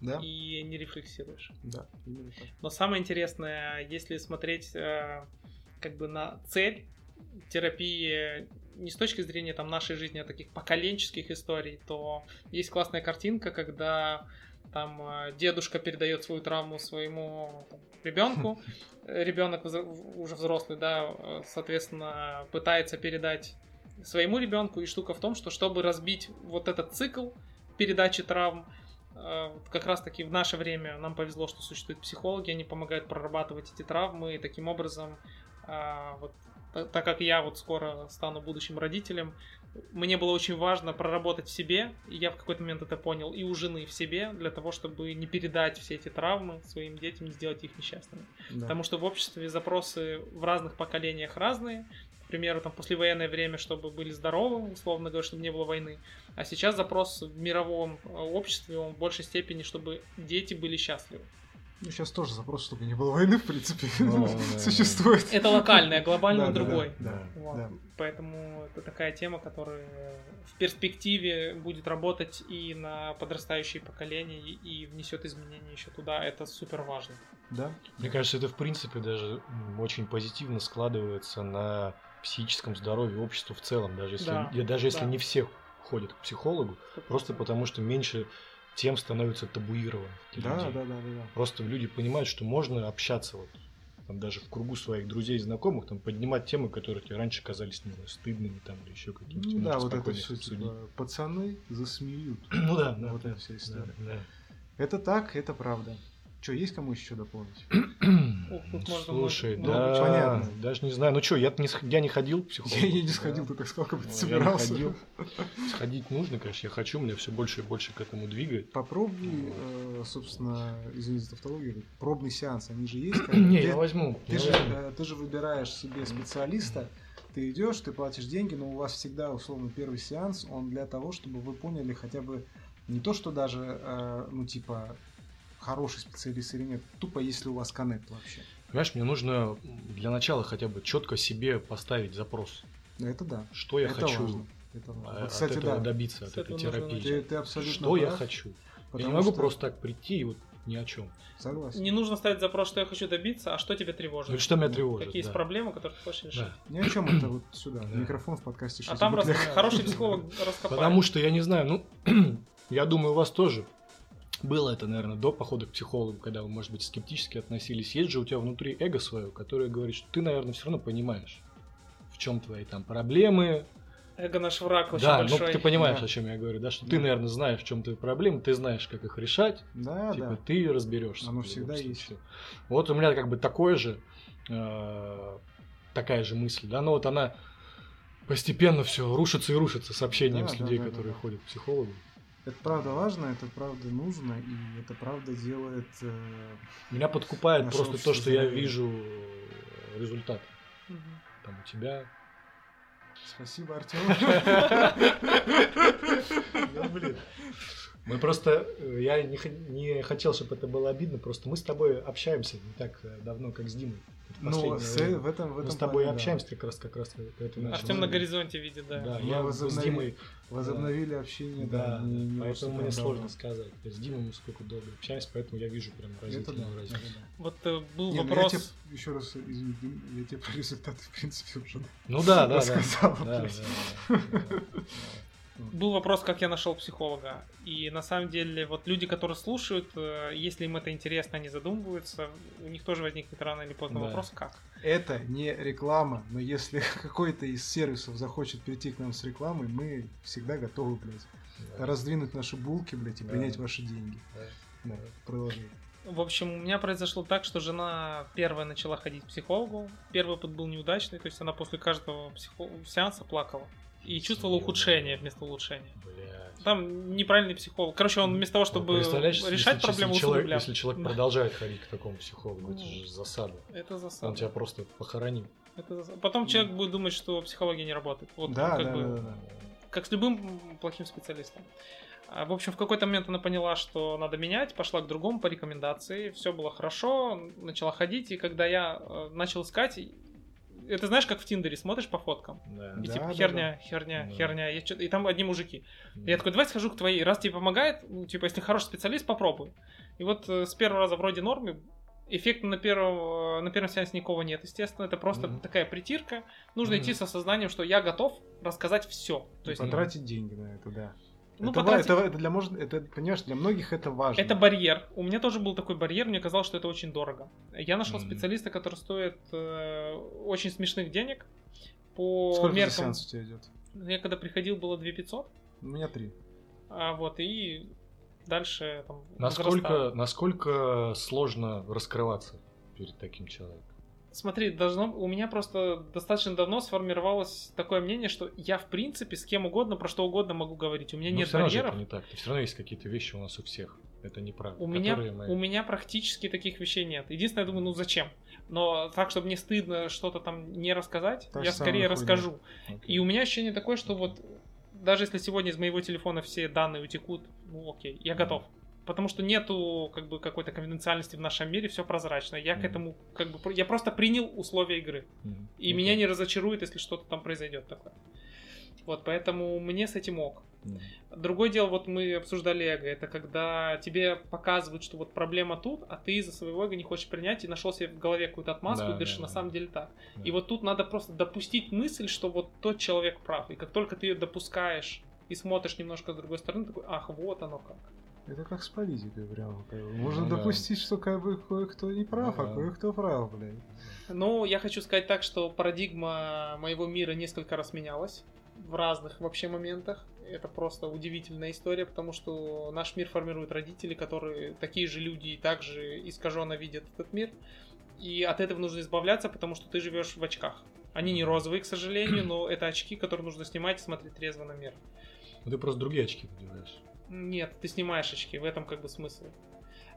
да. и не рефлексируешь. Да, именно так. Но самое интересное, если смотреть э, как бы на цель терапии не с точки зрения там нашей жизни, а таких поколенческих историй, то есть классная картинка, когда там э, дедушка передает свою травму своему ребенку, ребенок уже взрослый, да, э, соответственно, пытается передать своему ребенку, и штука в том, что чтобы разбить вот этот цикл передачи травм, э, как раз таки в наше время нам повезло, что существуют психологи, они помогают прорабатывать эти травмы, и таким образом вот так как я вот скоро стану будущим родителем, мне было очень важно проработать в себе, и я в какой-то момент это понял, и у жены в себе, для того, чтобы не передать все эти травмы своим детям, не сделать их несчастными. Да. Потому что в обществе запросы в разных поколениях разные. К примеру, там послевоенное время, чтобы были здоровы, условно говоря, чтобы не было войны. А сейчас запрос в мировом э, обществе, он в большей степени, чтобы дети были счастливы. Ну, сейчас тоже запрос, чтобы не было войны, в принципе, Ну, существует. Это локальное, глобально Да, другой. Да, Вот. да. Поэтому это такая тема, которая в перспективе будет работать и на подрастающие поколения, и- внесет изменения еще туда. Это супер важно. Да. Мне кажется, это в принципе даже очень позитивно складывается на психическом здоровье общества в целом, даже если, Да, даже если да. не все ходят к психологу, просто потому что меньше тем становится табуированных. для Да, людей. да, да, да, да. Просто люди понимают, что можно общаться вот там даже в кругу своих друзей и знакомых, там поднимать темы, которые тебе раньше казались, не знаю, стыдными там или еще какими-то. Ну да, вот это все, обсудить. пацаны засмеют. Ну да, да, Вот да, эта вся история. да, Это так, это правда. Что, есть кому еще дополнить? тут можно Слушай, много да. Понятно. даже не знаю, ну что, я не, я не ходил к психологу. Я, я не да. сходил, ты так сказал, как будто Ну, я не собирался. ходил. Сходить нужно, конечно, я хочу, меня все больше и больше к этому двигает. Попробуй, э, собственно, извините за тавтологию, пробный сеанс, они же есть. Не, ты- я возьму. Ты я же, возьму. э, ты же выбираешь себе специалиста, ты идешь, ты платишь деньги, но у вас всегда, условно, первый сеанс, он для того, чтобы вы поняли хотя бы не то, что даже, э, ну, типа, хороший специалист или нет, тупо если у вас коннект вообще. Понимаешь, мне нужно для начала хотя бы четко себе поставить запрос. Это да. Что я это хочу важно. Это важно. Вот, кстати, от этого да. добиться, от этой терапии. Ты, ты абсолютно Что я прав, хочу? Я не могу что- просто так прийти и вот ни о чем. Согласен. Не нужно ставить запрос, что я хочу добиться, а что тебя тревожит. Ну, что меня тревожит. Какие есть да. проблемы, которые ты хочешь решить. Да. Ни о чем это вот сюда. Да. Микрофон в подкасте А «Шесть там раз- бутылек». хороший психолог раскопает. Потому что я не знаю, ну, я думаю, у вас тоже было это, наверное, до похода к психологу, когда вы, может быть, скептически относились. Есть же у тебя внутри эго свое, которое говорит, что ты, наверное, все равно понимаешь, в чем твои там проблемы. Эго наш враг очень да, большой. ну ты понимаешь, Да. о чем я говорю, да, что Да. ты, наверное, знаешь, в чем твои проблемы, ты знаешь, как их решать, Да, типа да. ты разберешься. Оно всегда есть. Вот у меня как бы такое же, э, такая же мысль, да, но вот она постепенно все рушится и рушится с общением Да, с да, людей, да, да, которые да. ходят к психологу. Это правда важно, это правда нужно, и это правда делает... э, Меня подкупает просто то, что я вижу э, результат. Мгм. Там у тебя. Спасибо, Артем. Ну, блин. Мы просто, э, я не, не хотел, чтобы это было обидно, просто мы с тобой общаемся не так э, давно, как с Димой. Ну, с- время. в этом, в этом мы с тобой плане, да. общаемся как раз, как раз это. Артем на горизонте видит, да. Да, Мы я с возобновили- Димой, Возобновили общение, да. да, не- не поэтому мне давно. сложно сказать. С Димой мы сколько долго общаемся, поэтому я вижу прям Это да. разительную разницу. да. Вот э, был Не, ну я вопрос. тебе, еще раз, извини, Дим, я тебе про результаты, в принципе, уже Ну да, да, да. рассказал. Да, да, да, да, да. Был вопрос, как я нашел психолога. И на самом деле, вот люди, которые слушают, э, если им это интересно, они задумываются, у них тоже возникнет рано или поздно Да. вопрос, как. Это не реклама, но если какой-то из сервисов захочет прийти к нам с рекламой, мы всегда готовы, блядь, Да. раздвинуть наши булки, блядь, и Да. принять ваши деньги. Да. Да, продолжи. В общем, у меня произошло так, что жена первая начала ходить к психологу. Первый опыт был неудачный, то есть она после каждого психо- сеанса плакала. И чувствовала Ё-моё. ухудшение вместо улучшения. Блядь. Там неправильный психолог. Короче, он вместо того, чтобы Представляешь, решать если- проблему, если человек, если человек Да. продолжает ходить к такому психологу, это Ну, же засада. Это Он засада. тебя просто похоронит. Это засада. Потом человек будет думать, что психология не работает. Вот Да, как да, бы, да, да, да. как с любым плохим специалистом. А, В общем, в какой-то момент она поняла, что надо менять, пошла к другому по рекомендации, все было хорошо, начала ходить, и когда я э, начал искать, это знаешь, как в Тиндере смотришь по фоткам, Да. и Да, типа да, херня, херня, Да. херня, и, чё- и там одни мужики. Я такой, давай схожу к твоей, раз тебе помогает, ну, типа, если хороший специалист, попробуй. И вот э, с первого раза вроде норме, эффекта на первом, э, на первом сеансе никакого нет, естественно, это просто Мгм. такая притирка. Нужно Мгм. идти со сознанием, что я готов рассказать все. То есть, Потратить деньги на это, да. Ну, это, потратить- это, это для можно, это, понимаешь, для многих это важно. Это барьер. У меня тоже был такой барьер, мне казалось, что это очень дорого. Я нашел Мгм. специалиста, который стоит э, очень смешных денег. По Сколько за меркам. сеанс у тебя идет? Я когда приходил, было 2500. У меня три. А вот и дальше там Насколько, возрастало. насколько сложно раскрываться перед таким человеком? Смотри, должно, у меня просто достаточно давно сформировалось такое мнение, что я в принципе с кем угодно про что угодно могу говорить. У меня Но нет равно же барьеров. это не так. Все равно есть какие-то вещи у нас у всех. Это неправда. У меня, мы- у меня практически таких вещей нет. Единственное, я думаю, ну зачем? Но так, чтобы мне стыдно что-то там не рассказать, Та же я скорее хуйня. расскажу. Окей. И у меня ощущение такое, что вот даже если сегодня из моего телефона все данные утекут, ну окей, я готов. Потому что нету как бы какой-то конвенциальности в нашем мире, все прозрачно. Я к Мгм. этому как бы я просто принял условия игры. Мгм. И Окей. меня не разочарует, если что-то там произойдет такое. Вот, поэтому мне с этим ок. Мгм. Другое дело, вот мы обсуждали эго, это когда тебе показывают, что вот проблема тут, а ты из-за своего эго не хочешь принять и нашел себе в голове какую-то отмазку Да, и говоришь, да, на да. самом деле так. Да. И вот тут надо просто допустить мысль, что вот тот человек прав. И как только ты ее допускаешь и смотришь немножко с другой стороны, такой, ах, вот оно как. Это как с политикой прямо. как бы. Можно Ну да. допустить, что как бы кое-кто не прав, Ну а да. кое-кто прав, блядь. Ну, я хочу сказать так, что парадигма моего мира несколько раз менялась в разных вообще моментах. Это просто удивительная история, потому что наш мир формируют родители, которые такие же люди и также искаженно видят этот мир. И от этого нужно избавляться, потому что ты живешь в очках. Они не розовые, к сожалению, но это очки, которые нужно снимать и смотреть трезво на мир. Ну, ты просто другие очки надеваешь. Нет, ты снимаешь очки, в этом как бы смысл.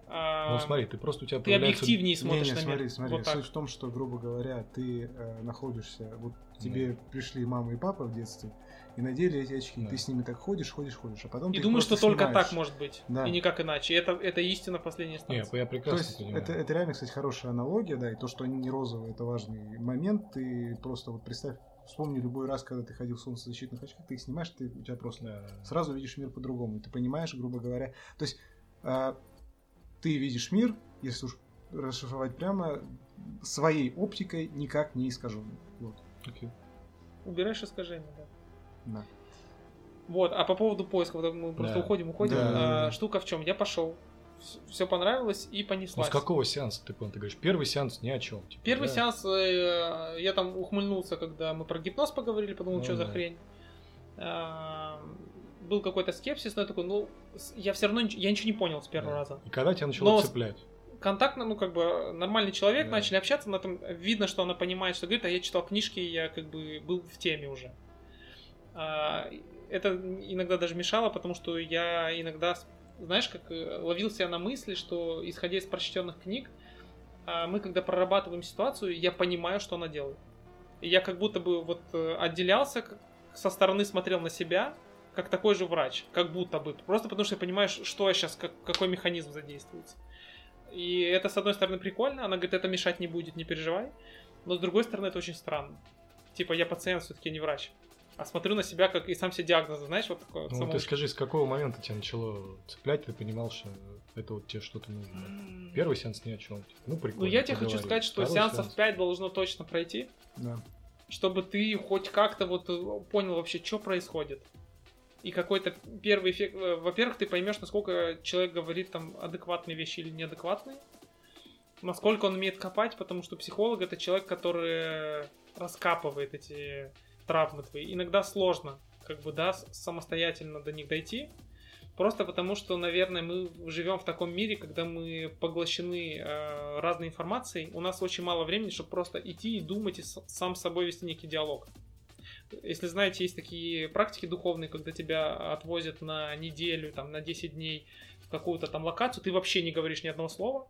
А, Ну, смотри, ты просто у тебя ты появляется... объективнее смотришь Не-не, на смотри, мир. смотри. Вот так. Суть в том, что, грубо говоря, ты э, находишься, вот тебе пришли мама и папа в детстве и надели эти очки, Да. ты с ними так ходишь, ходишь, ходишь, а потом И ты думаю, что просто только снимаешь. так может быть. Да. И никак иначе. Это, это истина последней Не, инстанции. я То прекрасно есть понимаю. это, это реально, кстати, хорошая аналогия, да, и то, что они не розовые, это важный момент. Ты просто вот представь, вспомни любой раз, когда ты ходил в солнцезащитных очках, ты их снимаешь, ты, у тебя просто Да, сразу видишь мир по-другому. Ты понимаешь, грубо говоря. То есть а, ты видишь мир, если уж расшифровать прямо, своей оптикой никак не искаженный. Вот. Окей. Убираешь искажения, да. Да. Вот, а по поводу поиска, вот мы просто Да. уходим, уходим. Да, А, да, да. Штука в чем? Я пошел, все понравилось и Ну, понеслась. с какого сеанса ты понял? Ты говоришь, первый сеанс ни о чем. типа, Первый да? сеанс, э, я там ухмыльнулся, когда мы про гипноз поговорили, подумал, Ну что за да. хрень. А, Был какой-то скепсис, но я такой, ну, я все равно, я ничего не понял с первого Да. раза. И когда тебя начало Но- цеплять? контактно, ну, как бы, нормальный человек, Да. начали общаться, на этом видно, что она понимает, что говорит, а я читал книжки, я, как бы, был в теме уже. А, это иногда даже мешало, потому что я иногда, знаешь, как э, ловил себя на мысли, что, исходя из прочтенных книг, а, мы, когда прорабатываем ситуацию, я понимаю, что она делает. И я как будто бы вот э, отделялся, со стороны смотрел на себя, как такой же врач, как будто бы. Просто потому что я понимаю, что я сейчас, как, какой механизм задействуется. И это, с одной стороны, прикольно. Она говорит, это мешать не будет, не переживай. Но с другой стороны, это очень странно. Типа, я пациент все-таки не врач. А смотрю на себя, как и сам себе диагнозы, знаешь, вот такое вот Ну, ты скажи, с какого момента тебя начало цеплять, ты понимал, что это вот тебе что-то нужно? М. Первый сеанс ни о чем. Ну, Ну, прикольно. я тебе хочу сказать, что Второй сеансов сеанс. 5 должно точно пройти, Да. чтобы ты хоть как-то вот э, понял вообще, что происходит. И какой-то первый эффект. э, Во-первых, ты поймешь, насколько человек говорит там адекватные вещи или неадекватные. Насколько он умеет копать, потому что психолог это человек, который раскапывает эти травмы. Иногда сложно, как бы, да, самостоятельно до них дойти. Просто потому, что, наверное, мы живем в таком мире, когда мы поглощены э, разной информацией. У нас очень мало времени, чтобы просто идти и думать и с- сам с собой вести некий диалог. Если знаете, есть такие практики духовные, когда тебя отвозят на неделю, там, на 10 дней в какую-то там локацию, ты вообще не говоришь ни одного слова,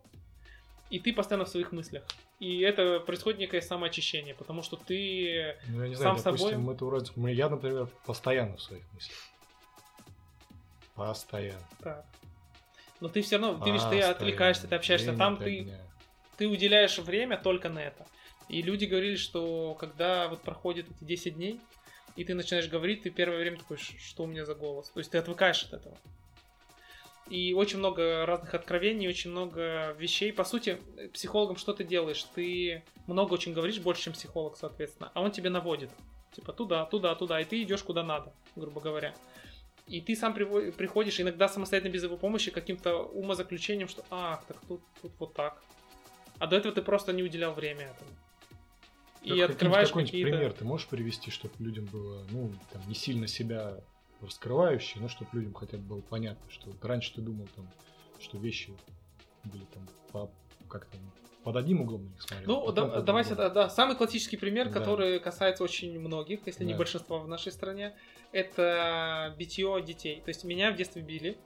и ты постоянно в своих мыслях. И это происходит некое самоочищение, потому что ты... Ну, я не сам знаю, с допустим, собой? это вроде... мы- Я, например, постоянно в своих мыслях. Постоянно. Так. Но ты все равно, ты видишь, ты отвлекаешься, ты общаешься, День там ты дня. ты уделяешь время только на это. И люди говорили, что когда вот проходит эти 10 дней, и ты начинаешь говорить, ты первое время такой, «Ш- что у меня за голос? То есть ты отвыкаешь от этого. И очень много разных откровений, очень много вещей. По сути, психологом что ты делаешь? Ты много очень говоришь, больше, чем психолог, соответственно. А он тебе наводит. Типа туда, туда, туда. И ты идешь куда надо, грубо говоря. И ты сам приходишь иногда самостоятельно без его помощи каким-то умозаключением, что ах, так тут, тут вот так. А до этого ты просто не уделял время этому. И Так, открываешь какой-нибудь какие-то... пример ты можешь привести, чтобы людям было, ну, там, не сильно себя раскрывающие, но чтобы людям хотя бы было понятно, что вот раньше ты думал там, что вещи были там по, как там, под одним углом на них смотрел. Ну, да- давайте, да, да, самый классический пример, Да. который касается очень многих, если не Да. большинства в нашей стране, это битье детей. То есть меня в детстве били,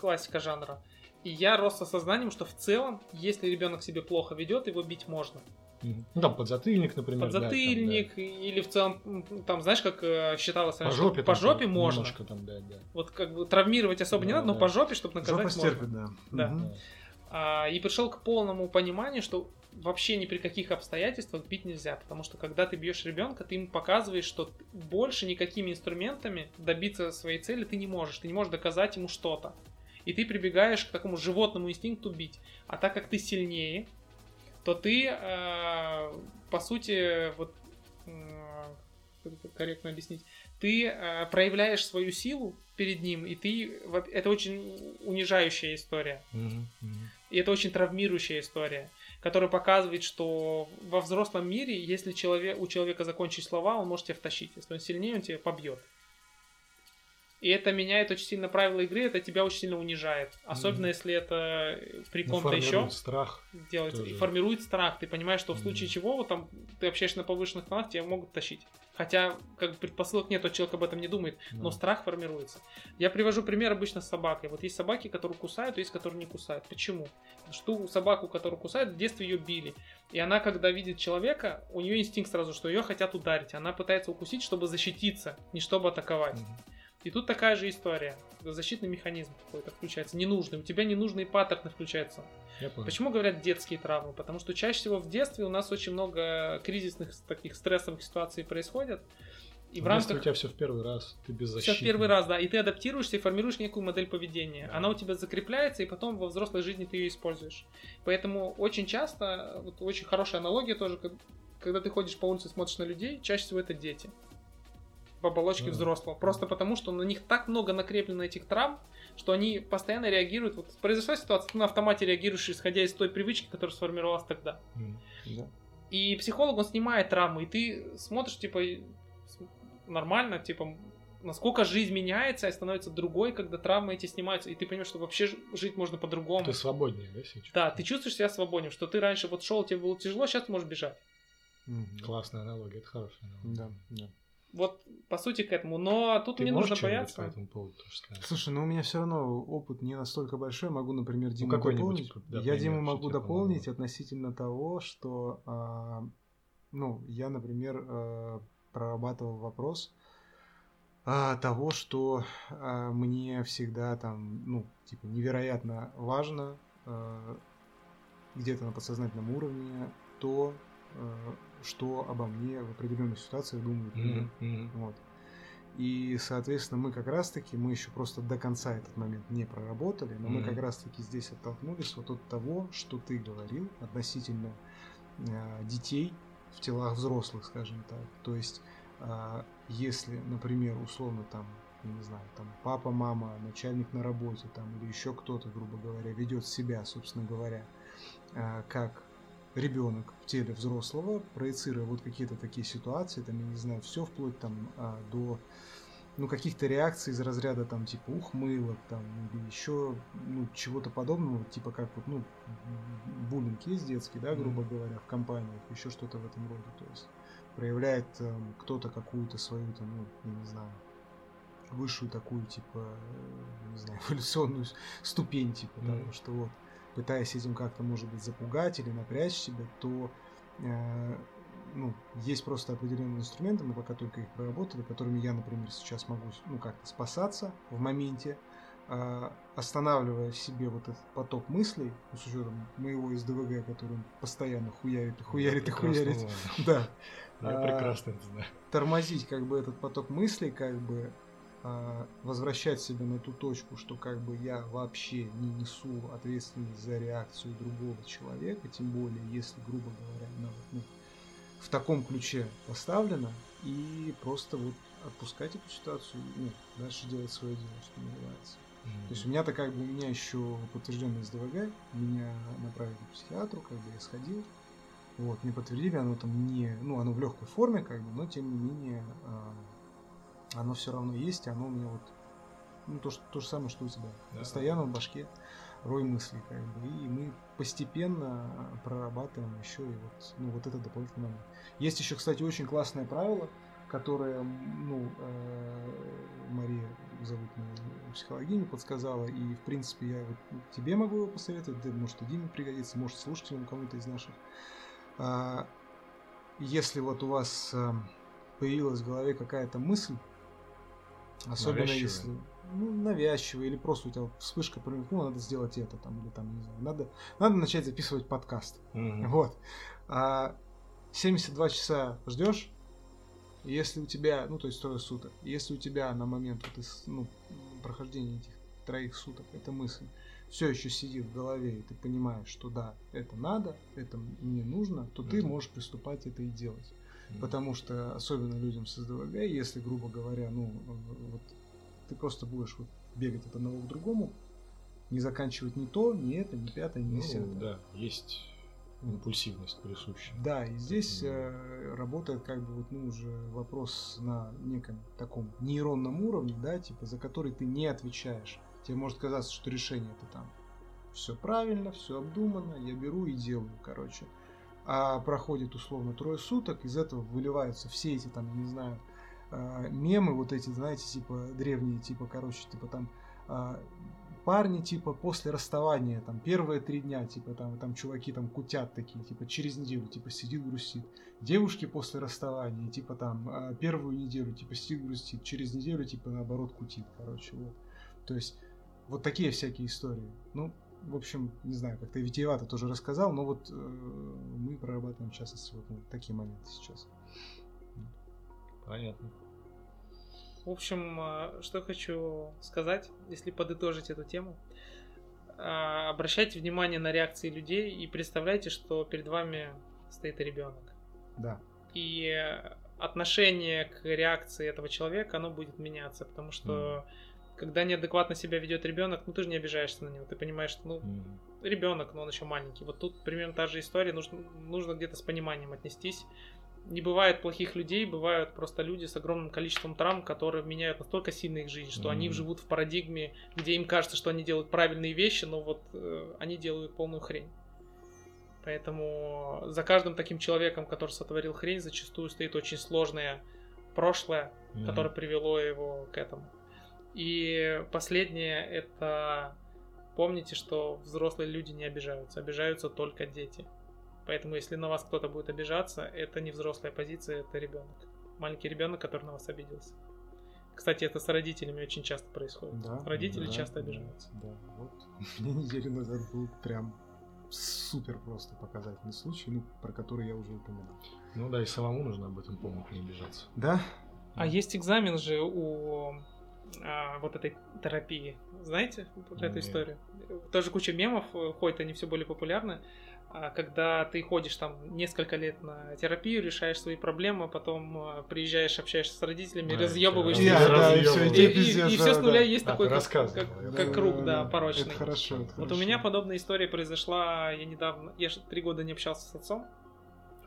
классика жанра. И я рос с осознанием, что в целом, если ребенок себя плохо ведет, его бить можно. Ну, там подзатыльник, например. да, там, да. Подзатыльник или в целом, там, знаешь, как э, считалось, По раньше, жопе. по там жопе там можно. Немножко там, да, да. Вот как бы травмировать особо не Да, надо, но да. по жопе, чтобы наказать Жопа можно. стерпит, да. Да. Да. А, и пришел к полному пониманию, что вообще ни при каких обстоятельствах бить нельзя, потому что когда ты бьешь ребенка, ты ему показываешь, что больше никакими инструментами добиться своей цели ты не можешь, ты не можешь доказать ему что-то. И ты прибегаешь к такому животному инстинкту бить. А так как ты сильнее, то ты, э, по сути, вот как это корректно объяснить, ты э, проявляешь свою силу перед ним, и ты это очень унижающая история. Мгм, мгм. И это очень травмирующая история, которая показывает, что во взрослом мире, если человек, у человека закончить слова, он может тебя втащить. Если он сильнее, он тебя побьет. И это меняет очень сильно правила игры, это тебя очень сильно унижает. Особенно Мгм. если это при Ну, ком-то еще формирует страх. делается. тоже. И формирует страх. Ты понимаешь, что в Мгм. случае чего вот там ты общаешься на повышенных тонах, тебя могут тащить. Хотя, как бы предпосылок нет, тот человек об этом не думает, но Да. страх формируется. Я привожу пример обычно с собакой. Вот есть собаки, которые кусают, а есть, которые не кусают. Почему? Потому что ту собаку, которую кусают, в детстве ее били. И она, когда видит человека, у нее инстинкт сразу, что ее хотят ударить. Она пытается укусить, чтобы защититься, не чтобы атаковать. Мгм. И тут такая же история. Защитный механизм какой-то включается, ненужный. У тебя ненужные паттерны включаются. Я понял. Почему говорят детские травмы? Потому что чаще всего в детстве у нас очень много кризисных таких стрессовых ситуаций происходит. И в рамках у тебя все в первый раз, ты все беззащитный. в первый раз, да, и ты адаптируешься и формируешь некую модель поведения. Да. Она у тебя закрепляется, и потом во взрослой жизни ты ее используешь. Поэтому очень часто, вот очень хорошая аналогия тоже, когда ты ходишь по улице, смотришь на людей, чаще всего это дети в оболочке Да. взрослого. Просто потому, что на них так много накреплено этих травм, что они постоянно реагируют. Вот произошла ситуация, ты на автомате реагируешь, исходя из той привычки, которая сформировалась тогда. Мгм. Да. И психолог, он снимает травму, и ты смотришь, типа, нормально, типа, насколько жизнь меняется и становится другой, когда травмы эти снимаются, и ты понимаешь, что вообще жить можно по-другому. Ты свободнее, да, сейчас? Да, ты чувствуешь себя свободнее, что ты раньше вот шел, тебе было тяжело, сейчас ты можешь бежать. Мгм. Классная аналогия, это хорошая аналогия. Да, да. Вот, по сути, к этому. Но тут Ты не нужно бояться. по этому поводу тоже сказать? Слушай, ну у меня все равно опыт не настолько большой. Могу, например, Диму Ну, дополнить. да, Я пример, Диму могу дополнить помогло. относительно того, что, а, ну, я, например, э, прорабатывал вопрос а, того, что а, мне всегда там, ну, типа, невероятно важно а, где-то на подсознательном уровне то, а, что обо мне в определенных ситуациях думают. Мгм, мгм. Вот. И, соответственно, мы как раз-таки, мы еще просто до конца этот момент не проработали, но мы Мгм. как раз-таки здесь оттолкнулись вот от того, что ты говорил относительно э, детей в телах взрослых, скажем так. То есть, а, если, например, условно там, я не знаю, там папа, мама, начальник на работе там или еще кто-то, грубо говоря, ведет себя, собственно говоря, а, как ребенок в теле взрослого, проецируя вот какие-то такие ситуации, там, я не знаю, все вплоть там а, до ну, каких-то реакций из разряда там типа ухмылок там или еще ну, чего-то подобного, типа как вот, ну, буллинг есть детский, да, грубо говоря, в компаниях, еще что-то в этом роде, то есть проявляет эм, кто-то какую-то свою там, ну, я не знаю, высшую такую, типа, э, не знаю, эволюционную ступень, типа, Мгм. того, что вот, пытаясь этим как-то, может быть, запугать или напрячь себя, то э, ну, есть просто определенные инструменты, мы пока только их проработали, которыми я, например, сейчас могу ну, как-то спасаться в моменте, а, останавливая в себе вот этот поток мыслей, ну, с учетом моего СДВГ, который постоянно хуярит и хуярит и Я хуярит. Да. Я А, прекрасно это знаю. тормозить как бы этот поток мыслей, как бы а, возвращать себя на ту точку, что как бы я вообще не несу ответственность за реакцию другого человека, тем более если, грубо говоря, она ну, в таком ключе поставлена, и просто вот отпускать эту ситуацию, ну, дальше делать свое дело, что называется. То есть у меня-то как бы у меня еще подтвержденный СДВГ, меня направили к психиатру, как бы я сходил, вот, мне подтвердили, оно там не, ну, оно в легкой форме, как бы, но тем не менее, а, оно все равно есть, и оно у меня вот, ну, то, что- то же самое, что у тебя. Да. Постоянно в башке рой мыслей, как бы, и мы постепенно прорабатываем еще и вот, ну, вот это дополнительный момент. Есть еще, кстати, очень классное правило, которое, ну, э, Мария зовут мою психологиню, подсказала, и, в принципе, я вот тебе могу его посоветовать, да, может, и Диме пригодится, может, слушателям кому-то из наших. а, если вот у вас а, появилась в голове какая-то мысль, особенно если ну, навязчивая или просто у тебя вспышка промелькнула, надо сделать это там или там не знаю, надо надо начать записывать подкаст. Мгм. Вот. А 72 часа ждешь, если у тебя, ну, то есть трое суток, если у тебя на момент вот из, ну, прохождения этих троих суток эта мысль все еще сидит в голове, и ты понимаешь, что да, это надо, это мне нужно, то ты Мгм. можешь приступать это и делать. Потому что, особенно людям с СДВГ, если, грубо говоря, ну, э, вот ты просто будешь вот бегать от одного к другому, не заканчивать ни то, ни это, ни пятое, ни Ну, десятое. да, есть импульсивность присущая. Да, и здесь э, работает как бы вот, ну, уже вопрос на неком таком нейронном уровне, да, типа, за который ты не отвечаешь. Тебе может казаться, что решение это там все правильно, все обдуманно, я беру и делаю, короче. А проходит условно трое суток, из этого выливаются все эти там, не знаю, э, мемы вот эти, знаете, типа древние, типа, короче, типа там а, парни, типа, после расставания, там, первые три дня, типа, там, там чуваки там кутят такие, типа, через неделю, типа, сидит, грустит. Девушки после расставания, типа, там, а, первую неделю, типа, сидит, грустит, через неделю, типа, наоборот, кутит, короче, вот. То есть, вот такие всякие истории. Ну, в общем, не знаю, как-то витиевато тоже рассказал, но вот э, мы прорабатываем, в частности, вот ну, такие моменты сейчас. Понятно. В общем, э, что хочу сказать, если подытожить эту тему. А, Обращайте внимание на реакции людей и представляйте, что перед вами стоит ребенок. Да. И э, отношение к реакции этого человека, оно будет меняться, потому что когда неадекватно себя ведет ребенок, ну ты же не обижаешься на него, ты понимаешь, что ну Мгм. ребенок, но он еще маленький. Вот тут примерно та же история, нужно, нужно где-то с пониманием отнестись. Не бывает плохих людей, бывают просто люди с огромным количеством травм, которые меняют настолько сильно их жизнь, что они Мгм. живут в парадигме, где им кажется, что они делают правильные вещи, но вот э, они делают полную хрень. Поэтому за каждым таким человеком, который сотворил хрень, зачастую стоит очень сложное прошлое, Мгм. которое привело его к этому. И последнее это помните, что взрослые люди не обижаются, обижаются только дети. Поэтому если на вас кто-то будет обижаться, это не взрослая позиция, это ребенок. Маленький ребенок, который на вас обиделся. Кстати, это с родителями очень часто происходит. Да, Родители да, часто да, обижаются. Да, вот. У меня неделю назад был прям супер просто показательный случай, ну, про который я уже упоминал. Ну да, и самому нужно об этом помнить, не обижаться. Да? А есть экзамен же у а, вот этой терапии. Знаете вот эту Нет. историю? Тоже куча мемов э, ходит, они все более популярны. А, Когда ты ходишь там несколько лет на терапию, решаешь свои проблемы, а потом а, приезжаешь, общаешься с родителями, Да, разъебываешь. тебя Я, раз- да, и все, И, и и- да, все с да, нуля да. есть А, такой как, как- как Да, круг, да, да, да. порочный. Это хорошо, это Вот хорошо. у меня подобная история произошла, я недавно, я же три года не общался с отцом,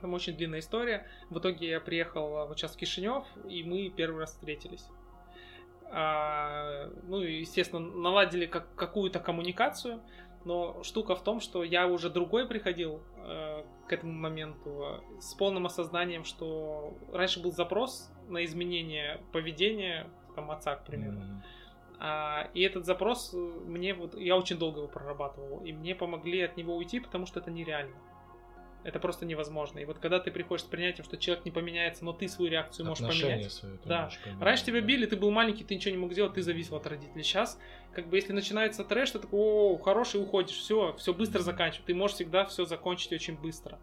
там очень длинная история. В итоге я приехал вот сейчас в Кишинев, и мы первый раз встретились. А, ну, естественно, наладили как, какую-то коммуникацию, но штука в том, что я уже другой приходил э, к этому моменту э, с полным осознанием, что раньше был запрос на изменение поведения там, отца, к примеру. А, и этот запрос э, мне вот я очень долго его прорабатывал, и мне помогли от него уйти, потому что это нереально. Это просто невозможно. И вот когда ты приходишь с принятием, что человек не поменяется, но ты свою реакцию можешь Отношения поменять. свои ты Да. можешь поменять, Раньше тебя били, ты был маленький, ты ничего не мог сделать, ты зависел от родителей. Сейчас, как бы, если начинается трэш, ты такой, о, хороший, уходишь, все, все быстро заканчивай. Ты можешь всегда все закончить очень быстро.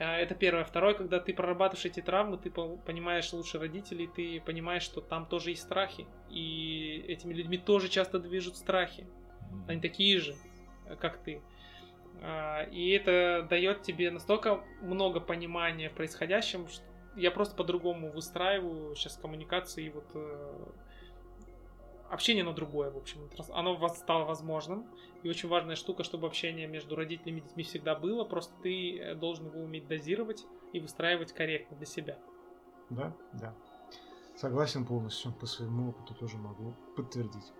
А, Это первое. Второе, когда ты прорабатываешь эти травмы, ты по- понимаешь лучше родителей, ты понимаешь, что там тоже есть страхи. И этими людьми тоже часто движут страхи. Мгм. Они такие же, э, как ты. А, И это дает тебе настолько много понимания происходящем, что я просто по-другому выстраиваю сейчас коммуникации и вот э, общение оно другое, в общем. Оно стало возможным. И очень важная штука, чтобы общение между родителями и детьми всегда было. Просто ты э, должен его уметь дозировать и выстраивать корректно для себя. Да, да. Согласен полностью, по своему опыту тоже могу подтвердить.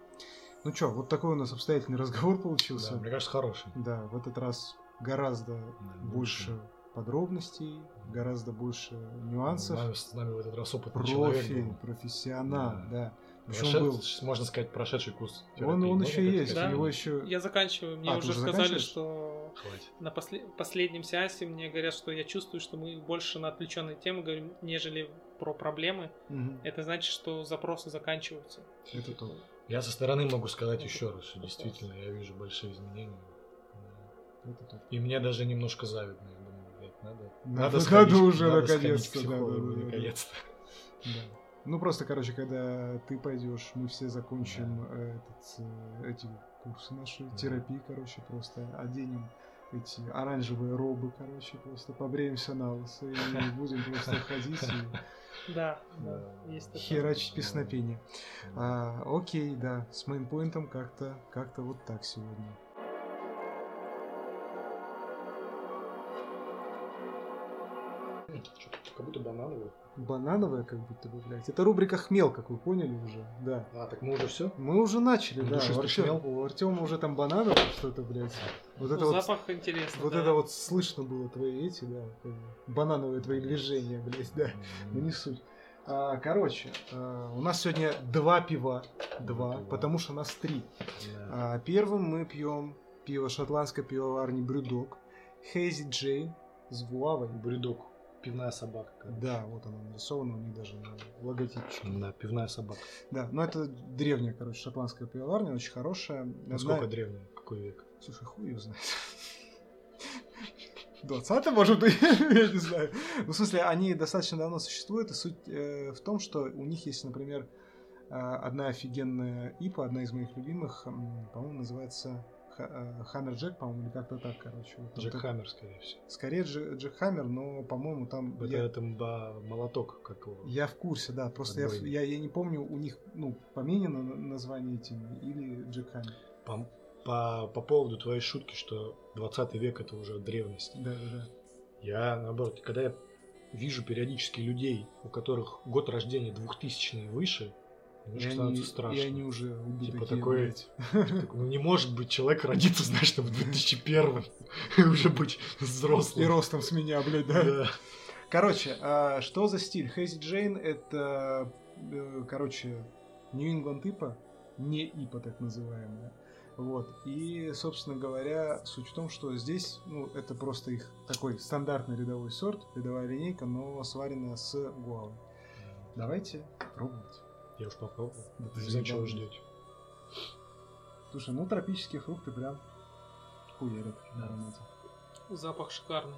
Ну что, вот такой у нас обстоятельный разговор получился. Да, мне кажется, хороший. Да, в этот раз гораздо больше подробностей, гораздо больше нюансов. С нами, с нами в этот раз опытный Профи, человек был. профессионал, Да. да. Причем Прошед- был. можно сказать, прошедший курс Он, терапии. он Можно еще есть, Да. у него еще. Я заканчиваю. Мне А, уже сказали, что Хватит. На после- последнем сеансе мне говорят, что я чувствую, что мы больше на отвлеченные темы говорим, нежели про проблемы. Мгм. Это значит, что запросы заканчиваются. Это то. Я со стороны могу сказать еще раз, что действительно я вижу большие изменения. И мне даже немножко завидно. Я думаю, блядь, надо, Надо- надо, сходить, уже надо наконец-то, да, психологу, да, да, да. наконец-то. Да. Ну просто, короче, когда ты пойдешь, мы все закончим э, этот, э, эти курсы наши, Да. терапии, короче, просто оденем эти оранжевые робы, короче, просто побреемся на лысо и будем просто ходить и Да, да, Да. есть такое. херачить песнопение. А, окей, да, с мейнпоинтом как-то как-то вот так сегодня. Как будто банановый. Банановая, как будто бы, блядь. Это рубрика «Хмел», как вы поняли уже, да. А, так мы уже все? Мы уже начали, да. Душистый У Артёма- шмел. у Артема уже там банановое что-то, блядь. Вот Ну, это вот запах интересный. Вот да. это вот слышно было твои эти, да, как бы, банановые твои движения, блядь, да. Ну не суть. А, короче, а, у нас сегодня два пива. Два, пива. потому что нас три. Да. А, первым мы пьем пиво шотландской пивоварни Брюдок. Хейзи Джейн с гуавой. Брюдок. Пивная собака. короче. Да, вот она нарисована у них даже на логотипчике. Да, пивная собака. Да, но это древняя, короче, шотландская пивоварня, очень хорошая. Насколько Одна- древняя? Какой век? Слушай, хуй ее знает. 20 может быть, я не знаю. Ну, в смысле, они достаточно давно существуют, и суть э, в том, что у них есть, например, э, одна офигенная ипа, одна из моих любимых, м, по-моему, называется Хаммер Джек, по-моему, или как-то так, короче. Вот Джек Хаммер, скорее всего. Скорее Дж- Джек Хаммер, но, по-моему, там... Это, я- это ба- молоток, как его. я в курсе, да, просто я, я, я не помню, у них, ну, поменено на- название этими или Джек Хаммер. По, по, по поводу твоей шутки, что 20 век это уже древность. Да, да, да. Я, наоборот, когда я вижу периодически людей, у которых год рождения 2000 и выше, И немножко они, становится страшно. и они уже убиты. Типа такие, такой- блядь. Так, ну не может быть человек родиться, знаешь, там в 2001 и уже быть И взрослым. ростом с меня, блядь, да. Да. Короче, а что за стиль? Хейзи Джейн это, э, короче, Нью-Ингланд ипа, не ипа так называемая. Вот. И, собственно говоря, суть в том, что здесь, ну, это просто их такой стандартный рядовой сорт, рядовая линейка, но сваренная с гуавой. Давайте пробовать. Я уж попробовал. Да ты Не знаю, чего ждете. Слушай, ну тропические фрукты прям хуярят на аромате. Запах шикарный.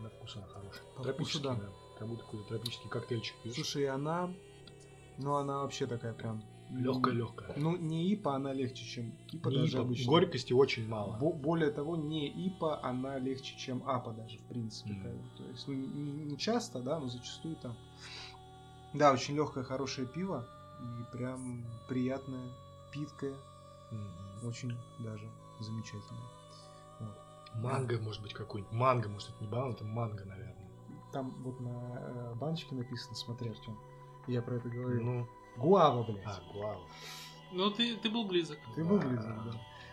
На вкус она хорошая. По Тропический, вкусу, да. да. Как будто какой-то тропический коктейльчик пьешь. Слушай, и она, ну, она вообще такая прям... Легкая-легкая. Ну, не ипа, она легче, чем ипа Не даже ипа. обычно. Горькости очень мало. Бо- более того, не ипа, она легче, чем апа даже, в принципе. Бы. То есть, ну, не, не часто, да, но зачастую там. Да, очень легкое, хорошее пиво. И прям приятное, питкое. Очень даже замечательное. Вот. Манго, может быть, какой-нибудь. Манго, может, это не банан, это манго, наверное. Там вот на э, баночке написано, смотри, Артем. Я про это говорил. Ну, Гуава, блядь. а, гуава. Ну, ты, ты был близок. Ты выглядишь, да.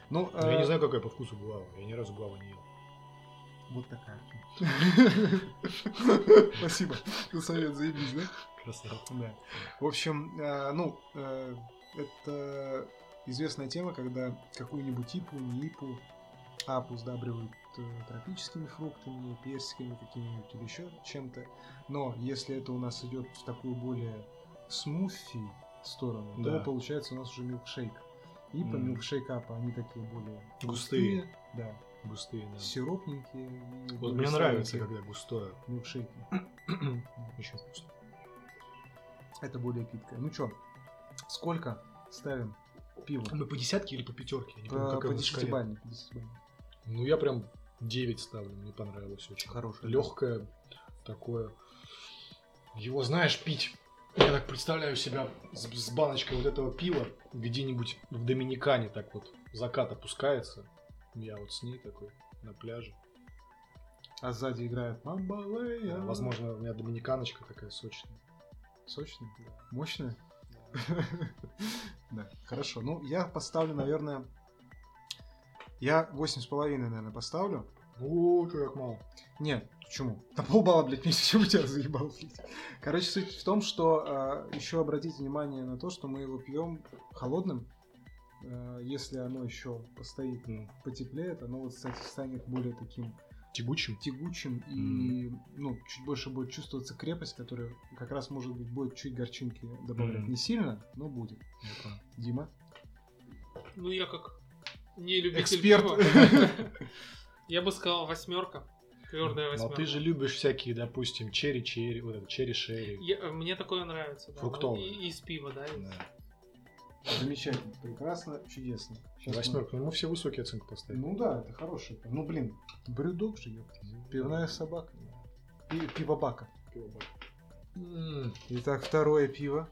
Ну, Ну, я э, не знаю, какая по вкусу гуава. Я ни разу гуаву не ел. Вот такая. Спасибо. За совет, заебись, да? Красава. Да. В общем, э, ну, э, это известная тема, когда какую-нибудь ипу, не ипу, апу сдабривают э, тропическими фруктами, персиками какими-нибудь или еще чем-то. Но если это у нас идет в такую более смуфи сторону, Да. то получается у нас уже милкшейк. Ипа, Мгм. милкшейк апа, они такие более Густые. да, Густые, да. сиропненькие. Вот мне нравится, когда густое. милкшейки. Очень вкусно. Это более питкое. Ну чё, сколько ставим пиво? Мы по десятке или по пятерке? Я не помню, По, какая по у нас шкале. 10 бальной, по 10 бальной. Ну, я прям 9 ставлю, мне понравилось очень. Хорошее. Легкое такое. Его, знаешь, пить. Я так представляю себя с, с баночкой вот этого пива где-нибудь в Доминикане так вот закат опускается. Я вот с ней такой на пляже. А сзади играет Мамбалея. Возможно, у меня доминиканочка такая сочная. Сочный? Мощный? Да, хорошо. Ну, я поставлю, наверное... Я 8,5, наверное, поставлю. О, как мало. Нет, почему? На полбалла, блядь, меньше, чем у тебя заебал, блядь. Короче, суть в том, что еще обратите внимание на то, что мы его пьем холодным. э, если оно еще постоит, Ну, потеплеет, оно вот, кстати, станет более таким Тягучим. тягучим и ну, чуть больше будет чувствоваться крепость, которая как раз, может быть, будет чуть горчинки добавлять. Мгм. Не сильно, но будет. Понял. Дима? Ну, я как не любитель Эксперт. пива, Я бы сказал восьмерка. Твердая Но восьмерка. ты же любишь всякие, допустим, черри-черри, вот это черри-шерри. Мне такое нравится, да. Фруктовое. И- Из пива, да. Да. Замечательно, прекрасно, чудесно. Мы- Восьмерка, ну мы все высокие оценки поставили. Ну да, это хороший. Ну блин, брюдок же, ёпта. Пивная собака. Пи- пивобака. М, Итак, второе пиво.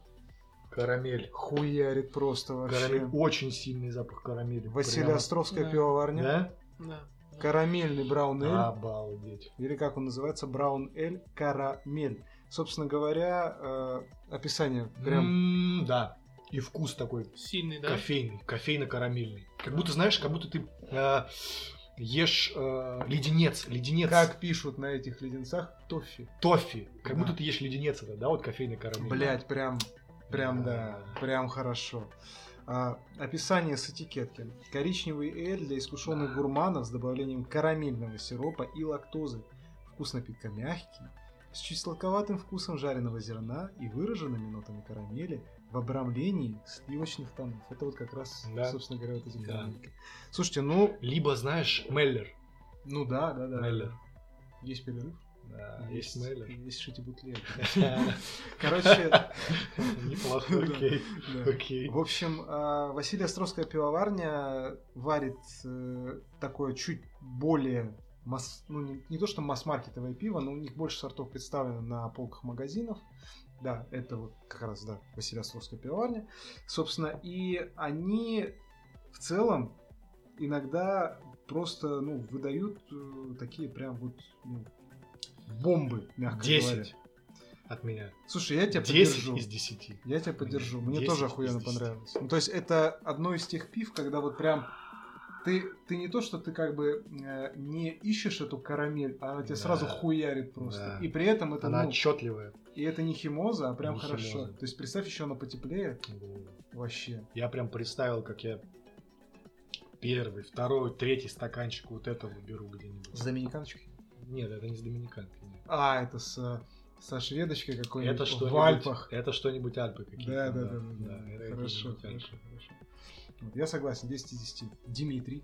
Карамель. Хуярит просто вообще. Карамель. Очень сильный запах карамели. Василия Прямо. Островская Да. пивоварня. Да? Да. Карамельный браун эль. Обалдеть. Или как он называется, браун эль карамель. Собственно говоря, э, описание прям... М, Да. И вкус такой Сильный, да. кофейный, кофейно-карамельный. Как будто, знаешь, как будто ты э, ешь э, леденец, леденец. Как пишут на этих леденцах, тоффи. Тоффи. Как Да. будто ты ешь леденец это, да, вот кофейный карамель. Блять, прям, прям да, Да. прям хорошо. А, описание с этикетки. Коричневый эль для искушенных гурманов с добавлением карамельного сиропа и лактозы. Вкус напитка мягкий, с чуть сладковатым вкусом жареного зерна и выраженными нотами карамели в обрамлении сливочных тонов. Это вот как раз, Да. собственно говоря, вот эти Да. карамельки. Слушайте, ну, Либо, знаешь, Меллер. ну да, да, да. Меллер. Есть перерыв? Да, есть Меллер. Есть шити бутлег. Короче, Неплохо, Да. окей. да. Окей. В общем, а, Василия Островская пивоварня варит э, такое чуть более масс- ну, не, не то что масс-маркетовое пиво, но у них больше сортов представлено на полках магазинов. Да, это вот как раз, да, Василия Островская пивоварня. Собственно, и они в целом иногда просто, ну, выдают э, такие прям вот ну, бомбы, мягко говоря. 10 от меня. Слушай, я тебя 10 поддержу. из 10. Я тебя поддержу. Мне 10 тоже охуенно 10. понравилось. Ну, то есть это одно из тех пив, когда вот прям ты, ты не то, что ты как бы э, не ищешь эту карамель, а она тебе Да. сразу хуярит просто. Да. И при этом это, Она ну, отчетливая. И это не химоза, а прям Не хорошо. химоза. То есть представь еще она потеплее, вообще. Я прям представил, как я первый, второй, третий стаканчик вот этого беру где-нибудь. С доминиканочкой. Нет, это не с доминиканкой. нет. А, это с, со шведочкой какой-нибудь Это в что-нибудь, Альпах. это что-нибудь Альпы какие-то. Да, да, да, да, да. это Хорошо, какие-нибудь хорошо, Альпы. хорошо. Вот, я согласен, 10 из 10. Димитрий.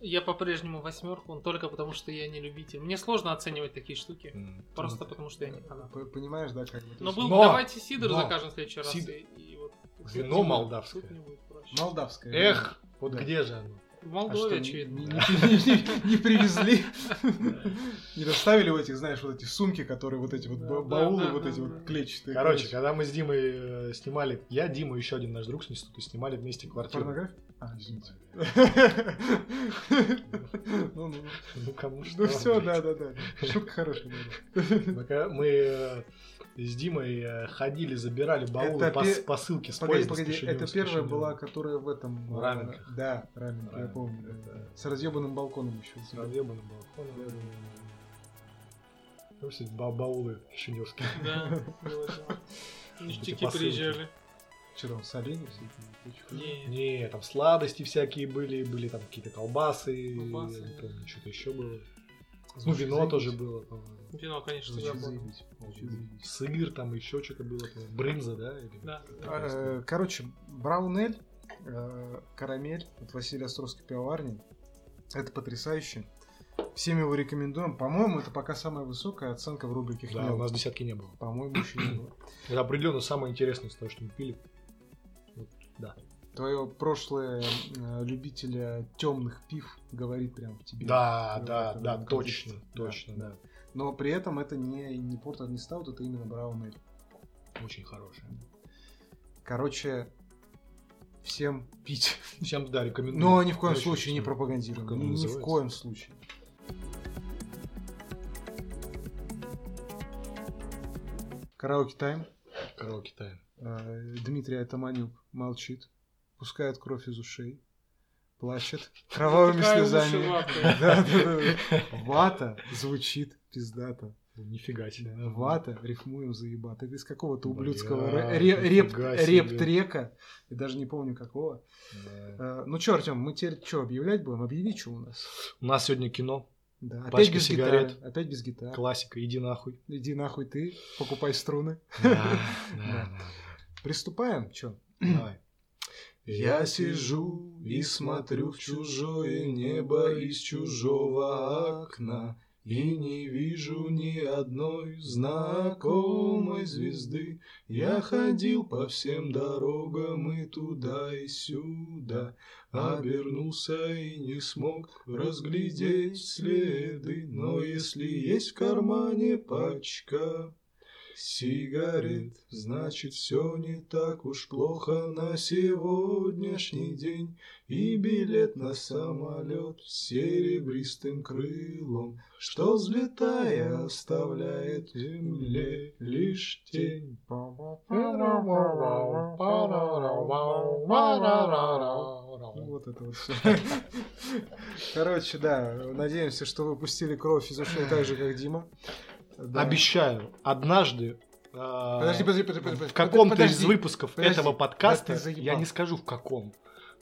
Я по-прежнему восьмерку, но только потому, что я не любитель. Мне сложно оценивать такие штуки. М. Просто Вот. потому, что я не фанат. П- Понимаешь, да, как бы. Но был, Но- давайте сидр но- закажем в следующий раз. Сидр. И, и вот Вино молдавское. тут не будет проще. Молдавская. Эх, вот Да. где же оно? В А Молдове, что, очевидно. Не, не- не- не привезли? Не доставили в этих, знаешь, вот эти сумки, которые вот эти вот баулы, вот эти вот клетчатые. Короче, когда мы с Димой э, снимали, я, Дима, еще один наш друг с института, снимали вместе квартиру. Порнография? А, извините. Ну, ну, ну. Ну кому что. Ну все, да, да, да. Шутка хорошая. да. Мы, э, с Димой э, ходили, забирали баулы Это по, пе- с- посылке с Погоди, погоди, это первая была, которая в этом... В э, Раменках. Да, раменка, я помню. С разъебанным балконом еще. С разъебанным балконом. Ну, все ба- баулы кишиневские. Да, было дело. Ништяки посылки. приезжали. Вчера в соленье все эти. Не, Не, там сладости всякие были, были там какие-то колбасы, Колбасы, я не да. помню, что-то еще было. Ну, вино заебись. тоже было, по-моему. Вино, конечно, Звучит заебись. Сыр там, еще что-то было. по-моему. Брынза, да? или- Да. А, э, Короче, браунель, э, карамель от Василия Островской пивоварни. Это потрясающе. Всем его рекомендуем. По-моему, это пока самая высокая оценка в рубрике Да, «Хмел». у нас десятки не было. По-моему, еще не было. Это определенно самое интересное из того, что мы пили. Да. Твое прошлое э, любителя темных пив говорит прям в тебе. Да, да, да, контексте. точно, Да, точно, да. Но при этом это не, не портер, не стаут, это именно браунель. Очень хорошее. Короче, всем пить. Всем, да, рекомендую. Но ни в коем Очень случае не пропагандируем. Ни, ни в коем случае. Караоке тайм. Караоке тайм. Э, Дмитрий Атаманюк молчит, пускает кровь из ушей, плачет кровавыми слезами. Да, да, да. Вата звучит пиздато. Нифига себе. Вата, рифмуем заебат. Это из какого-то Бля, ублюдского ре- ре- реп- реп-трека. Я даже не помню какого. Да. Э, Ну чё, Артем, мы теперь что, объявлять будем? Объяви, что у нас. У нас сегодня кино. Да, опять Пачка без сигарет. гитары. Опять без гитары. Классика, иди нахуй. Иди нахуй ты, покупай струны. Да, Да. Приступаем? Чё? Давай. Я сижу и смотрю в чужое небо из чужого окна И не вижу ни одной знакомой звезды Я ходил по всем дорогам и туда и сюда Обернулся и не смог разглядеть следы Но если есть в кармане пачка Сигарет, значит, все не так уж плохо на сегодняшний день. И билет на самолет с серебристым крылом, что, взлетая, оставляет в земле лишь тень. Вот это вот все. Короче, да, надеемся, что вы пустили кровь из ушей так же, как Дима. Да. Обещаю, однажды а, Подожди, подожди, подожди, подожди. в каком-то из выпусков подожди. этого подкаста, я не скажу в каком,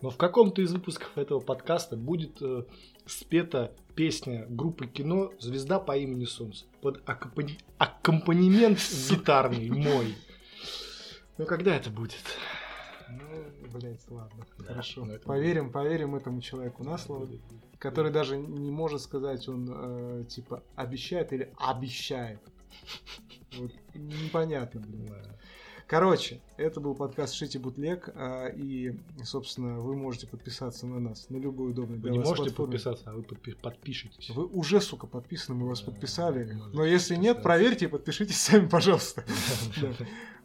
но в каком-то из выпусков этого подкаста будет э, спета песня группы кино «Звезда по имени Солнце» под аккомпани- аккомпанемент гитарный мой. Ну когда это будет? Блядь, ладно. Да, Хорошо. ну это Поверим, поверим этому человеку на слово, который даже не может сказать, он э, типа обещает или обещает. Вот, непонятно, блин. Да. Короче, это был подкаст Шити Бутлег, а, и, собственно, вы можете подписаться на нас на любую удобную Вы для не вас можете платформу. подписаться, а вы подпи- подпишитесь. Вы уже, сука, подписаны, мы вас Да, подписали. не Но если нет, проверьте и подпишитесь сами, пожалуйста.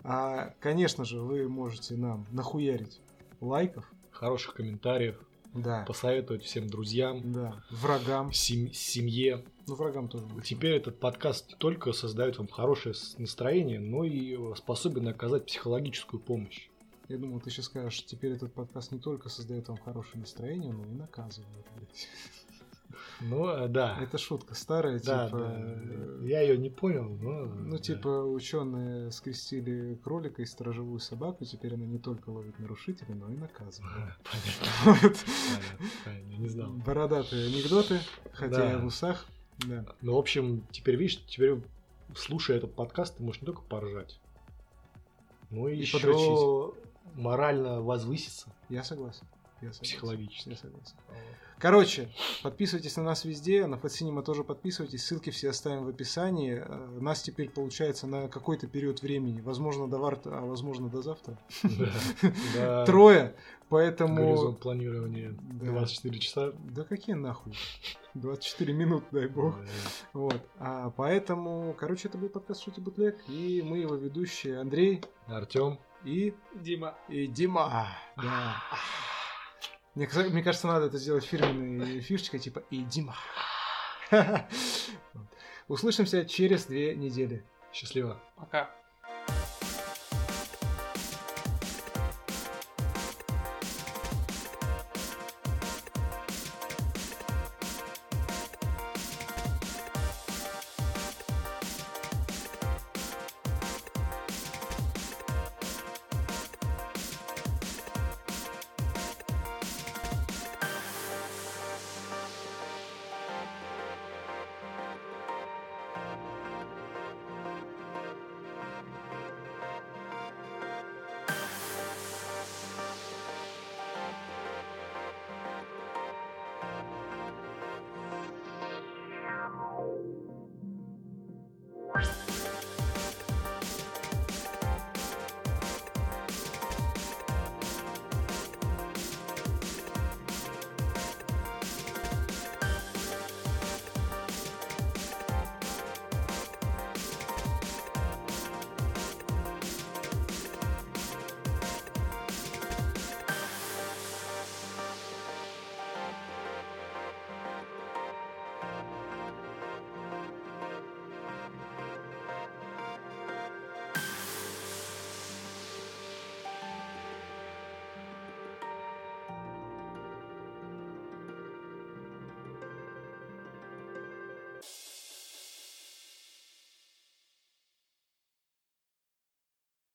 А, конечно же, вы можете нам нахуярить лайков, Хороших комментариев, да, посоветовать всем друзьям, да, врагам, сем- семье. ну врагам тоже. будет. Теперь этот подкаст не только создает вам хорошее настроение, но и способен оказать психологическую помощь. Я думал, ты сейчас скажешь, теперь этот подкаст не только создает вам хорошее настроение, но и наказывает. блядь. Ну, э, да. Это шутка старая, Да, типа. да. э, Я ее не понял, но... Ну, да. типа, ученые скрестили кролика и сторожевую собаку, теперь она не только ловит нарушителей, но и наказывает. Понятно, Вот. понятно, понятно, я не знал. Бородатые анекдоты, хотя Да. я в усах. Да. Ну, в общем, теперь, видишь, теперь, слушая этот подкаст, ты можешь не только поржать, но и, И еще подрочить. морально возвыситься Я согласен. Я согласен. психологически. Я согласен. Короче, подписывайтесь на нас везде, на Фатсинема тоже подписывайтесь, ссылки все оставим в описании. Э, Нас теперь получается на какой-то период времени, возможно до варта, а возможно до завтра. Трое, поэтому... Горизонт планирования Да. 24 часа. Да какие нахуй? 24 минут, дай бог. Вот. А поэтому, короче, это был подкаст Шути Бутлег, и мы его ведущие Андрей Артем. и, Дима. и Дима. Да. Мне, мне кажется, надо это сделать фирменной фишечкой, типа и Дима. Услышимся через две недели. Счастливо. Пока.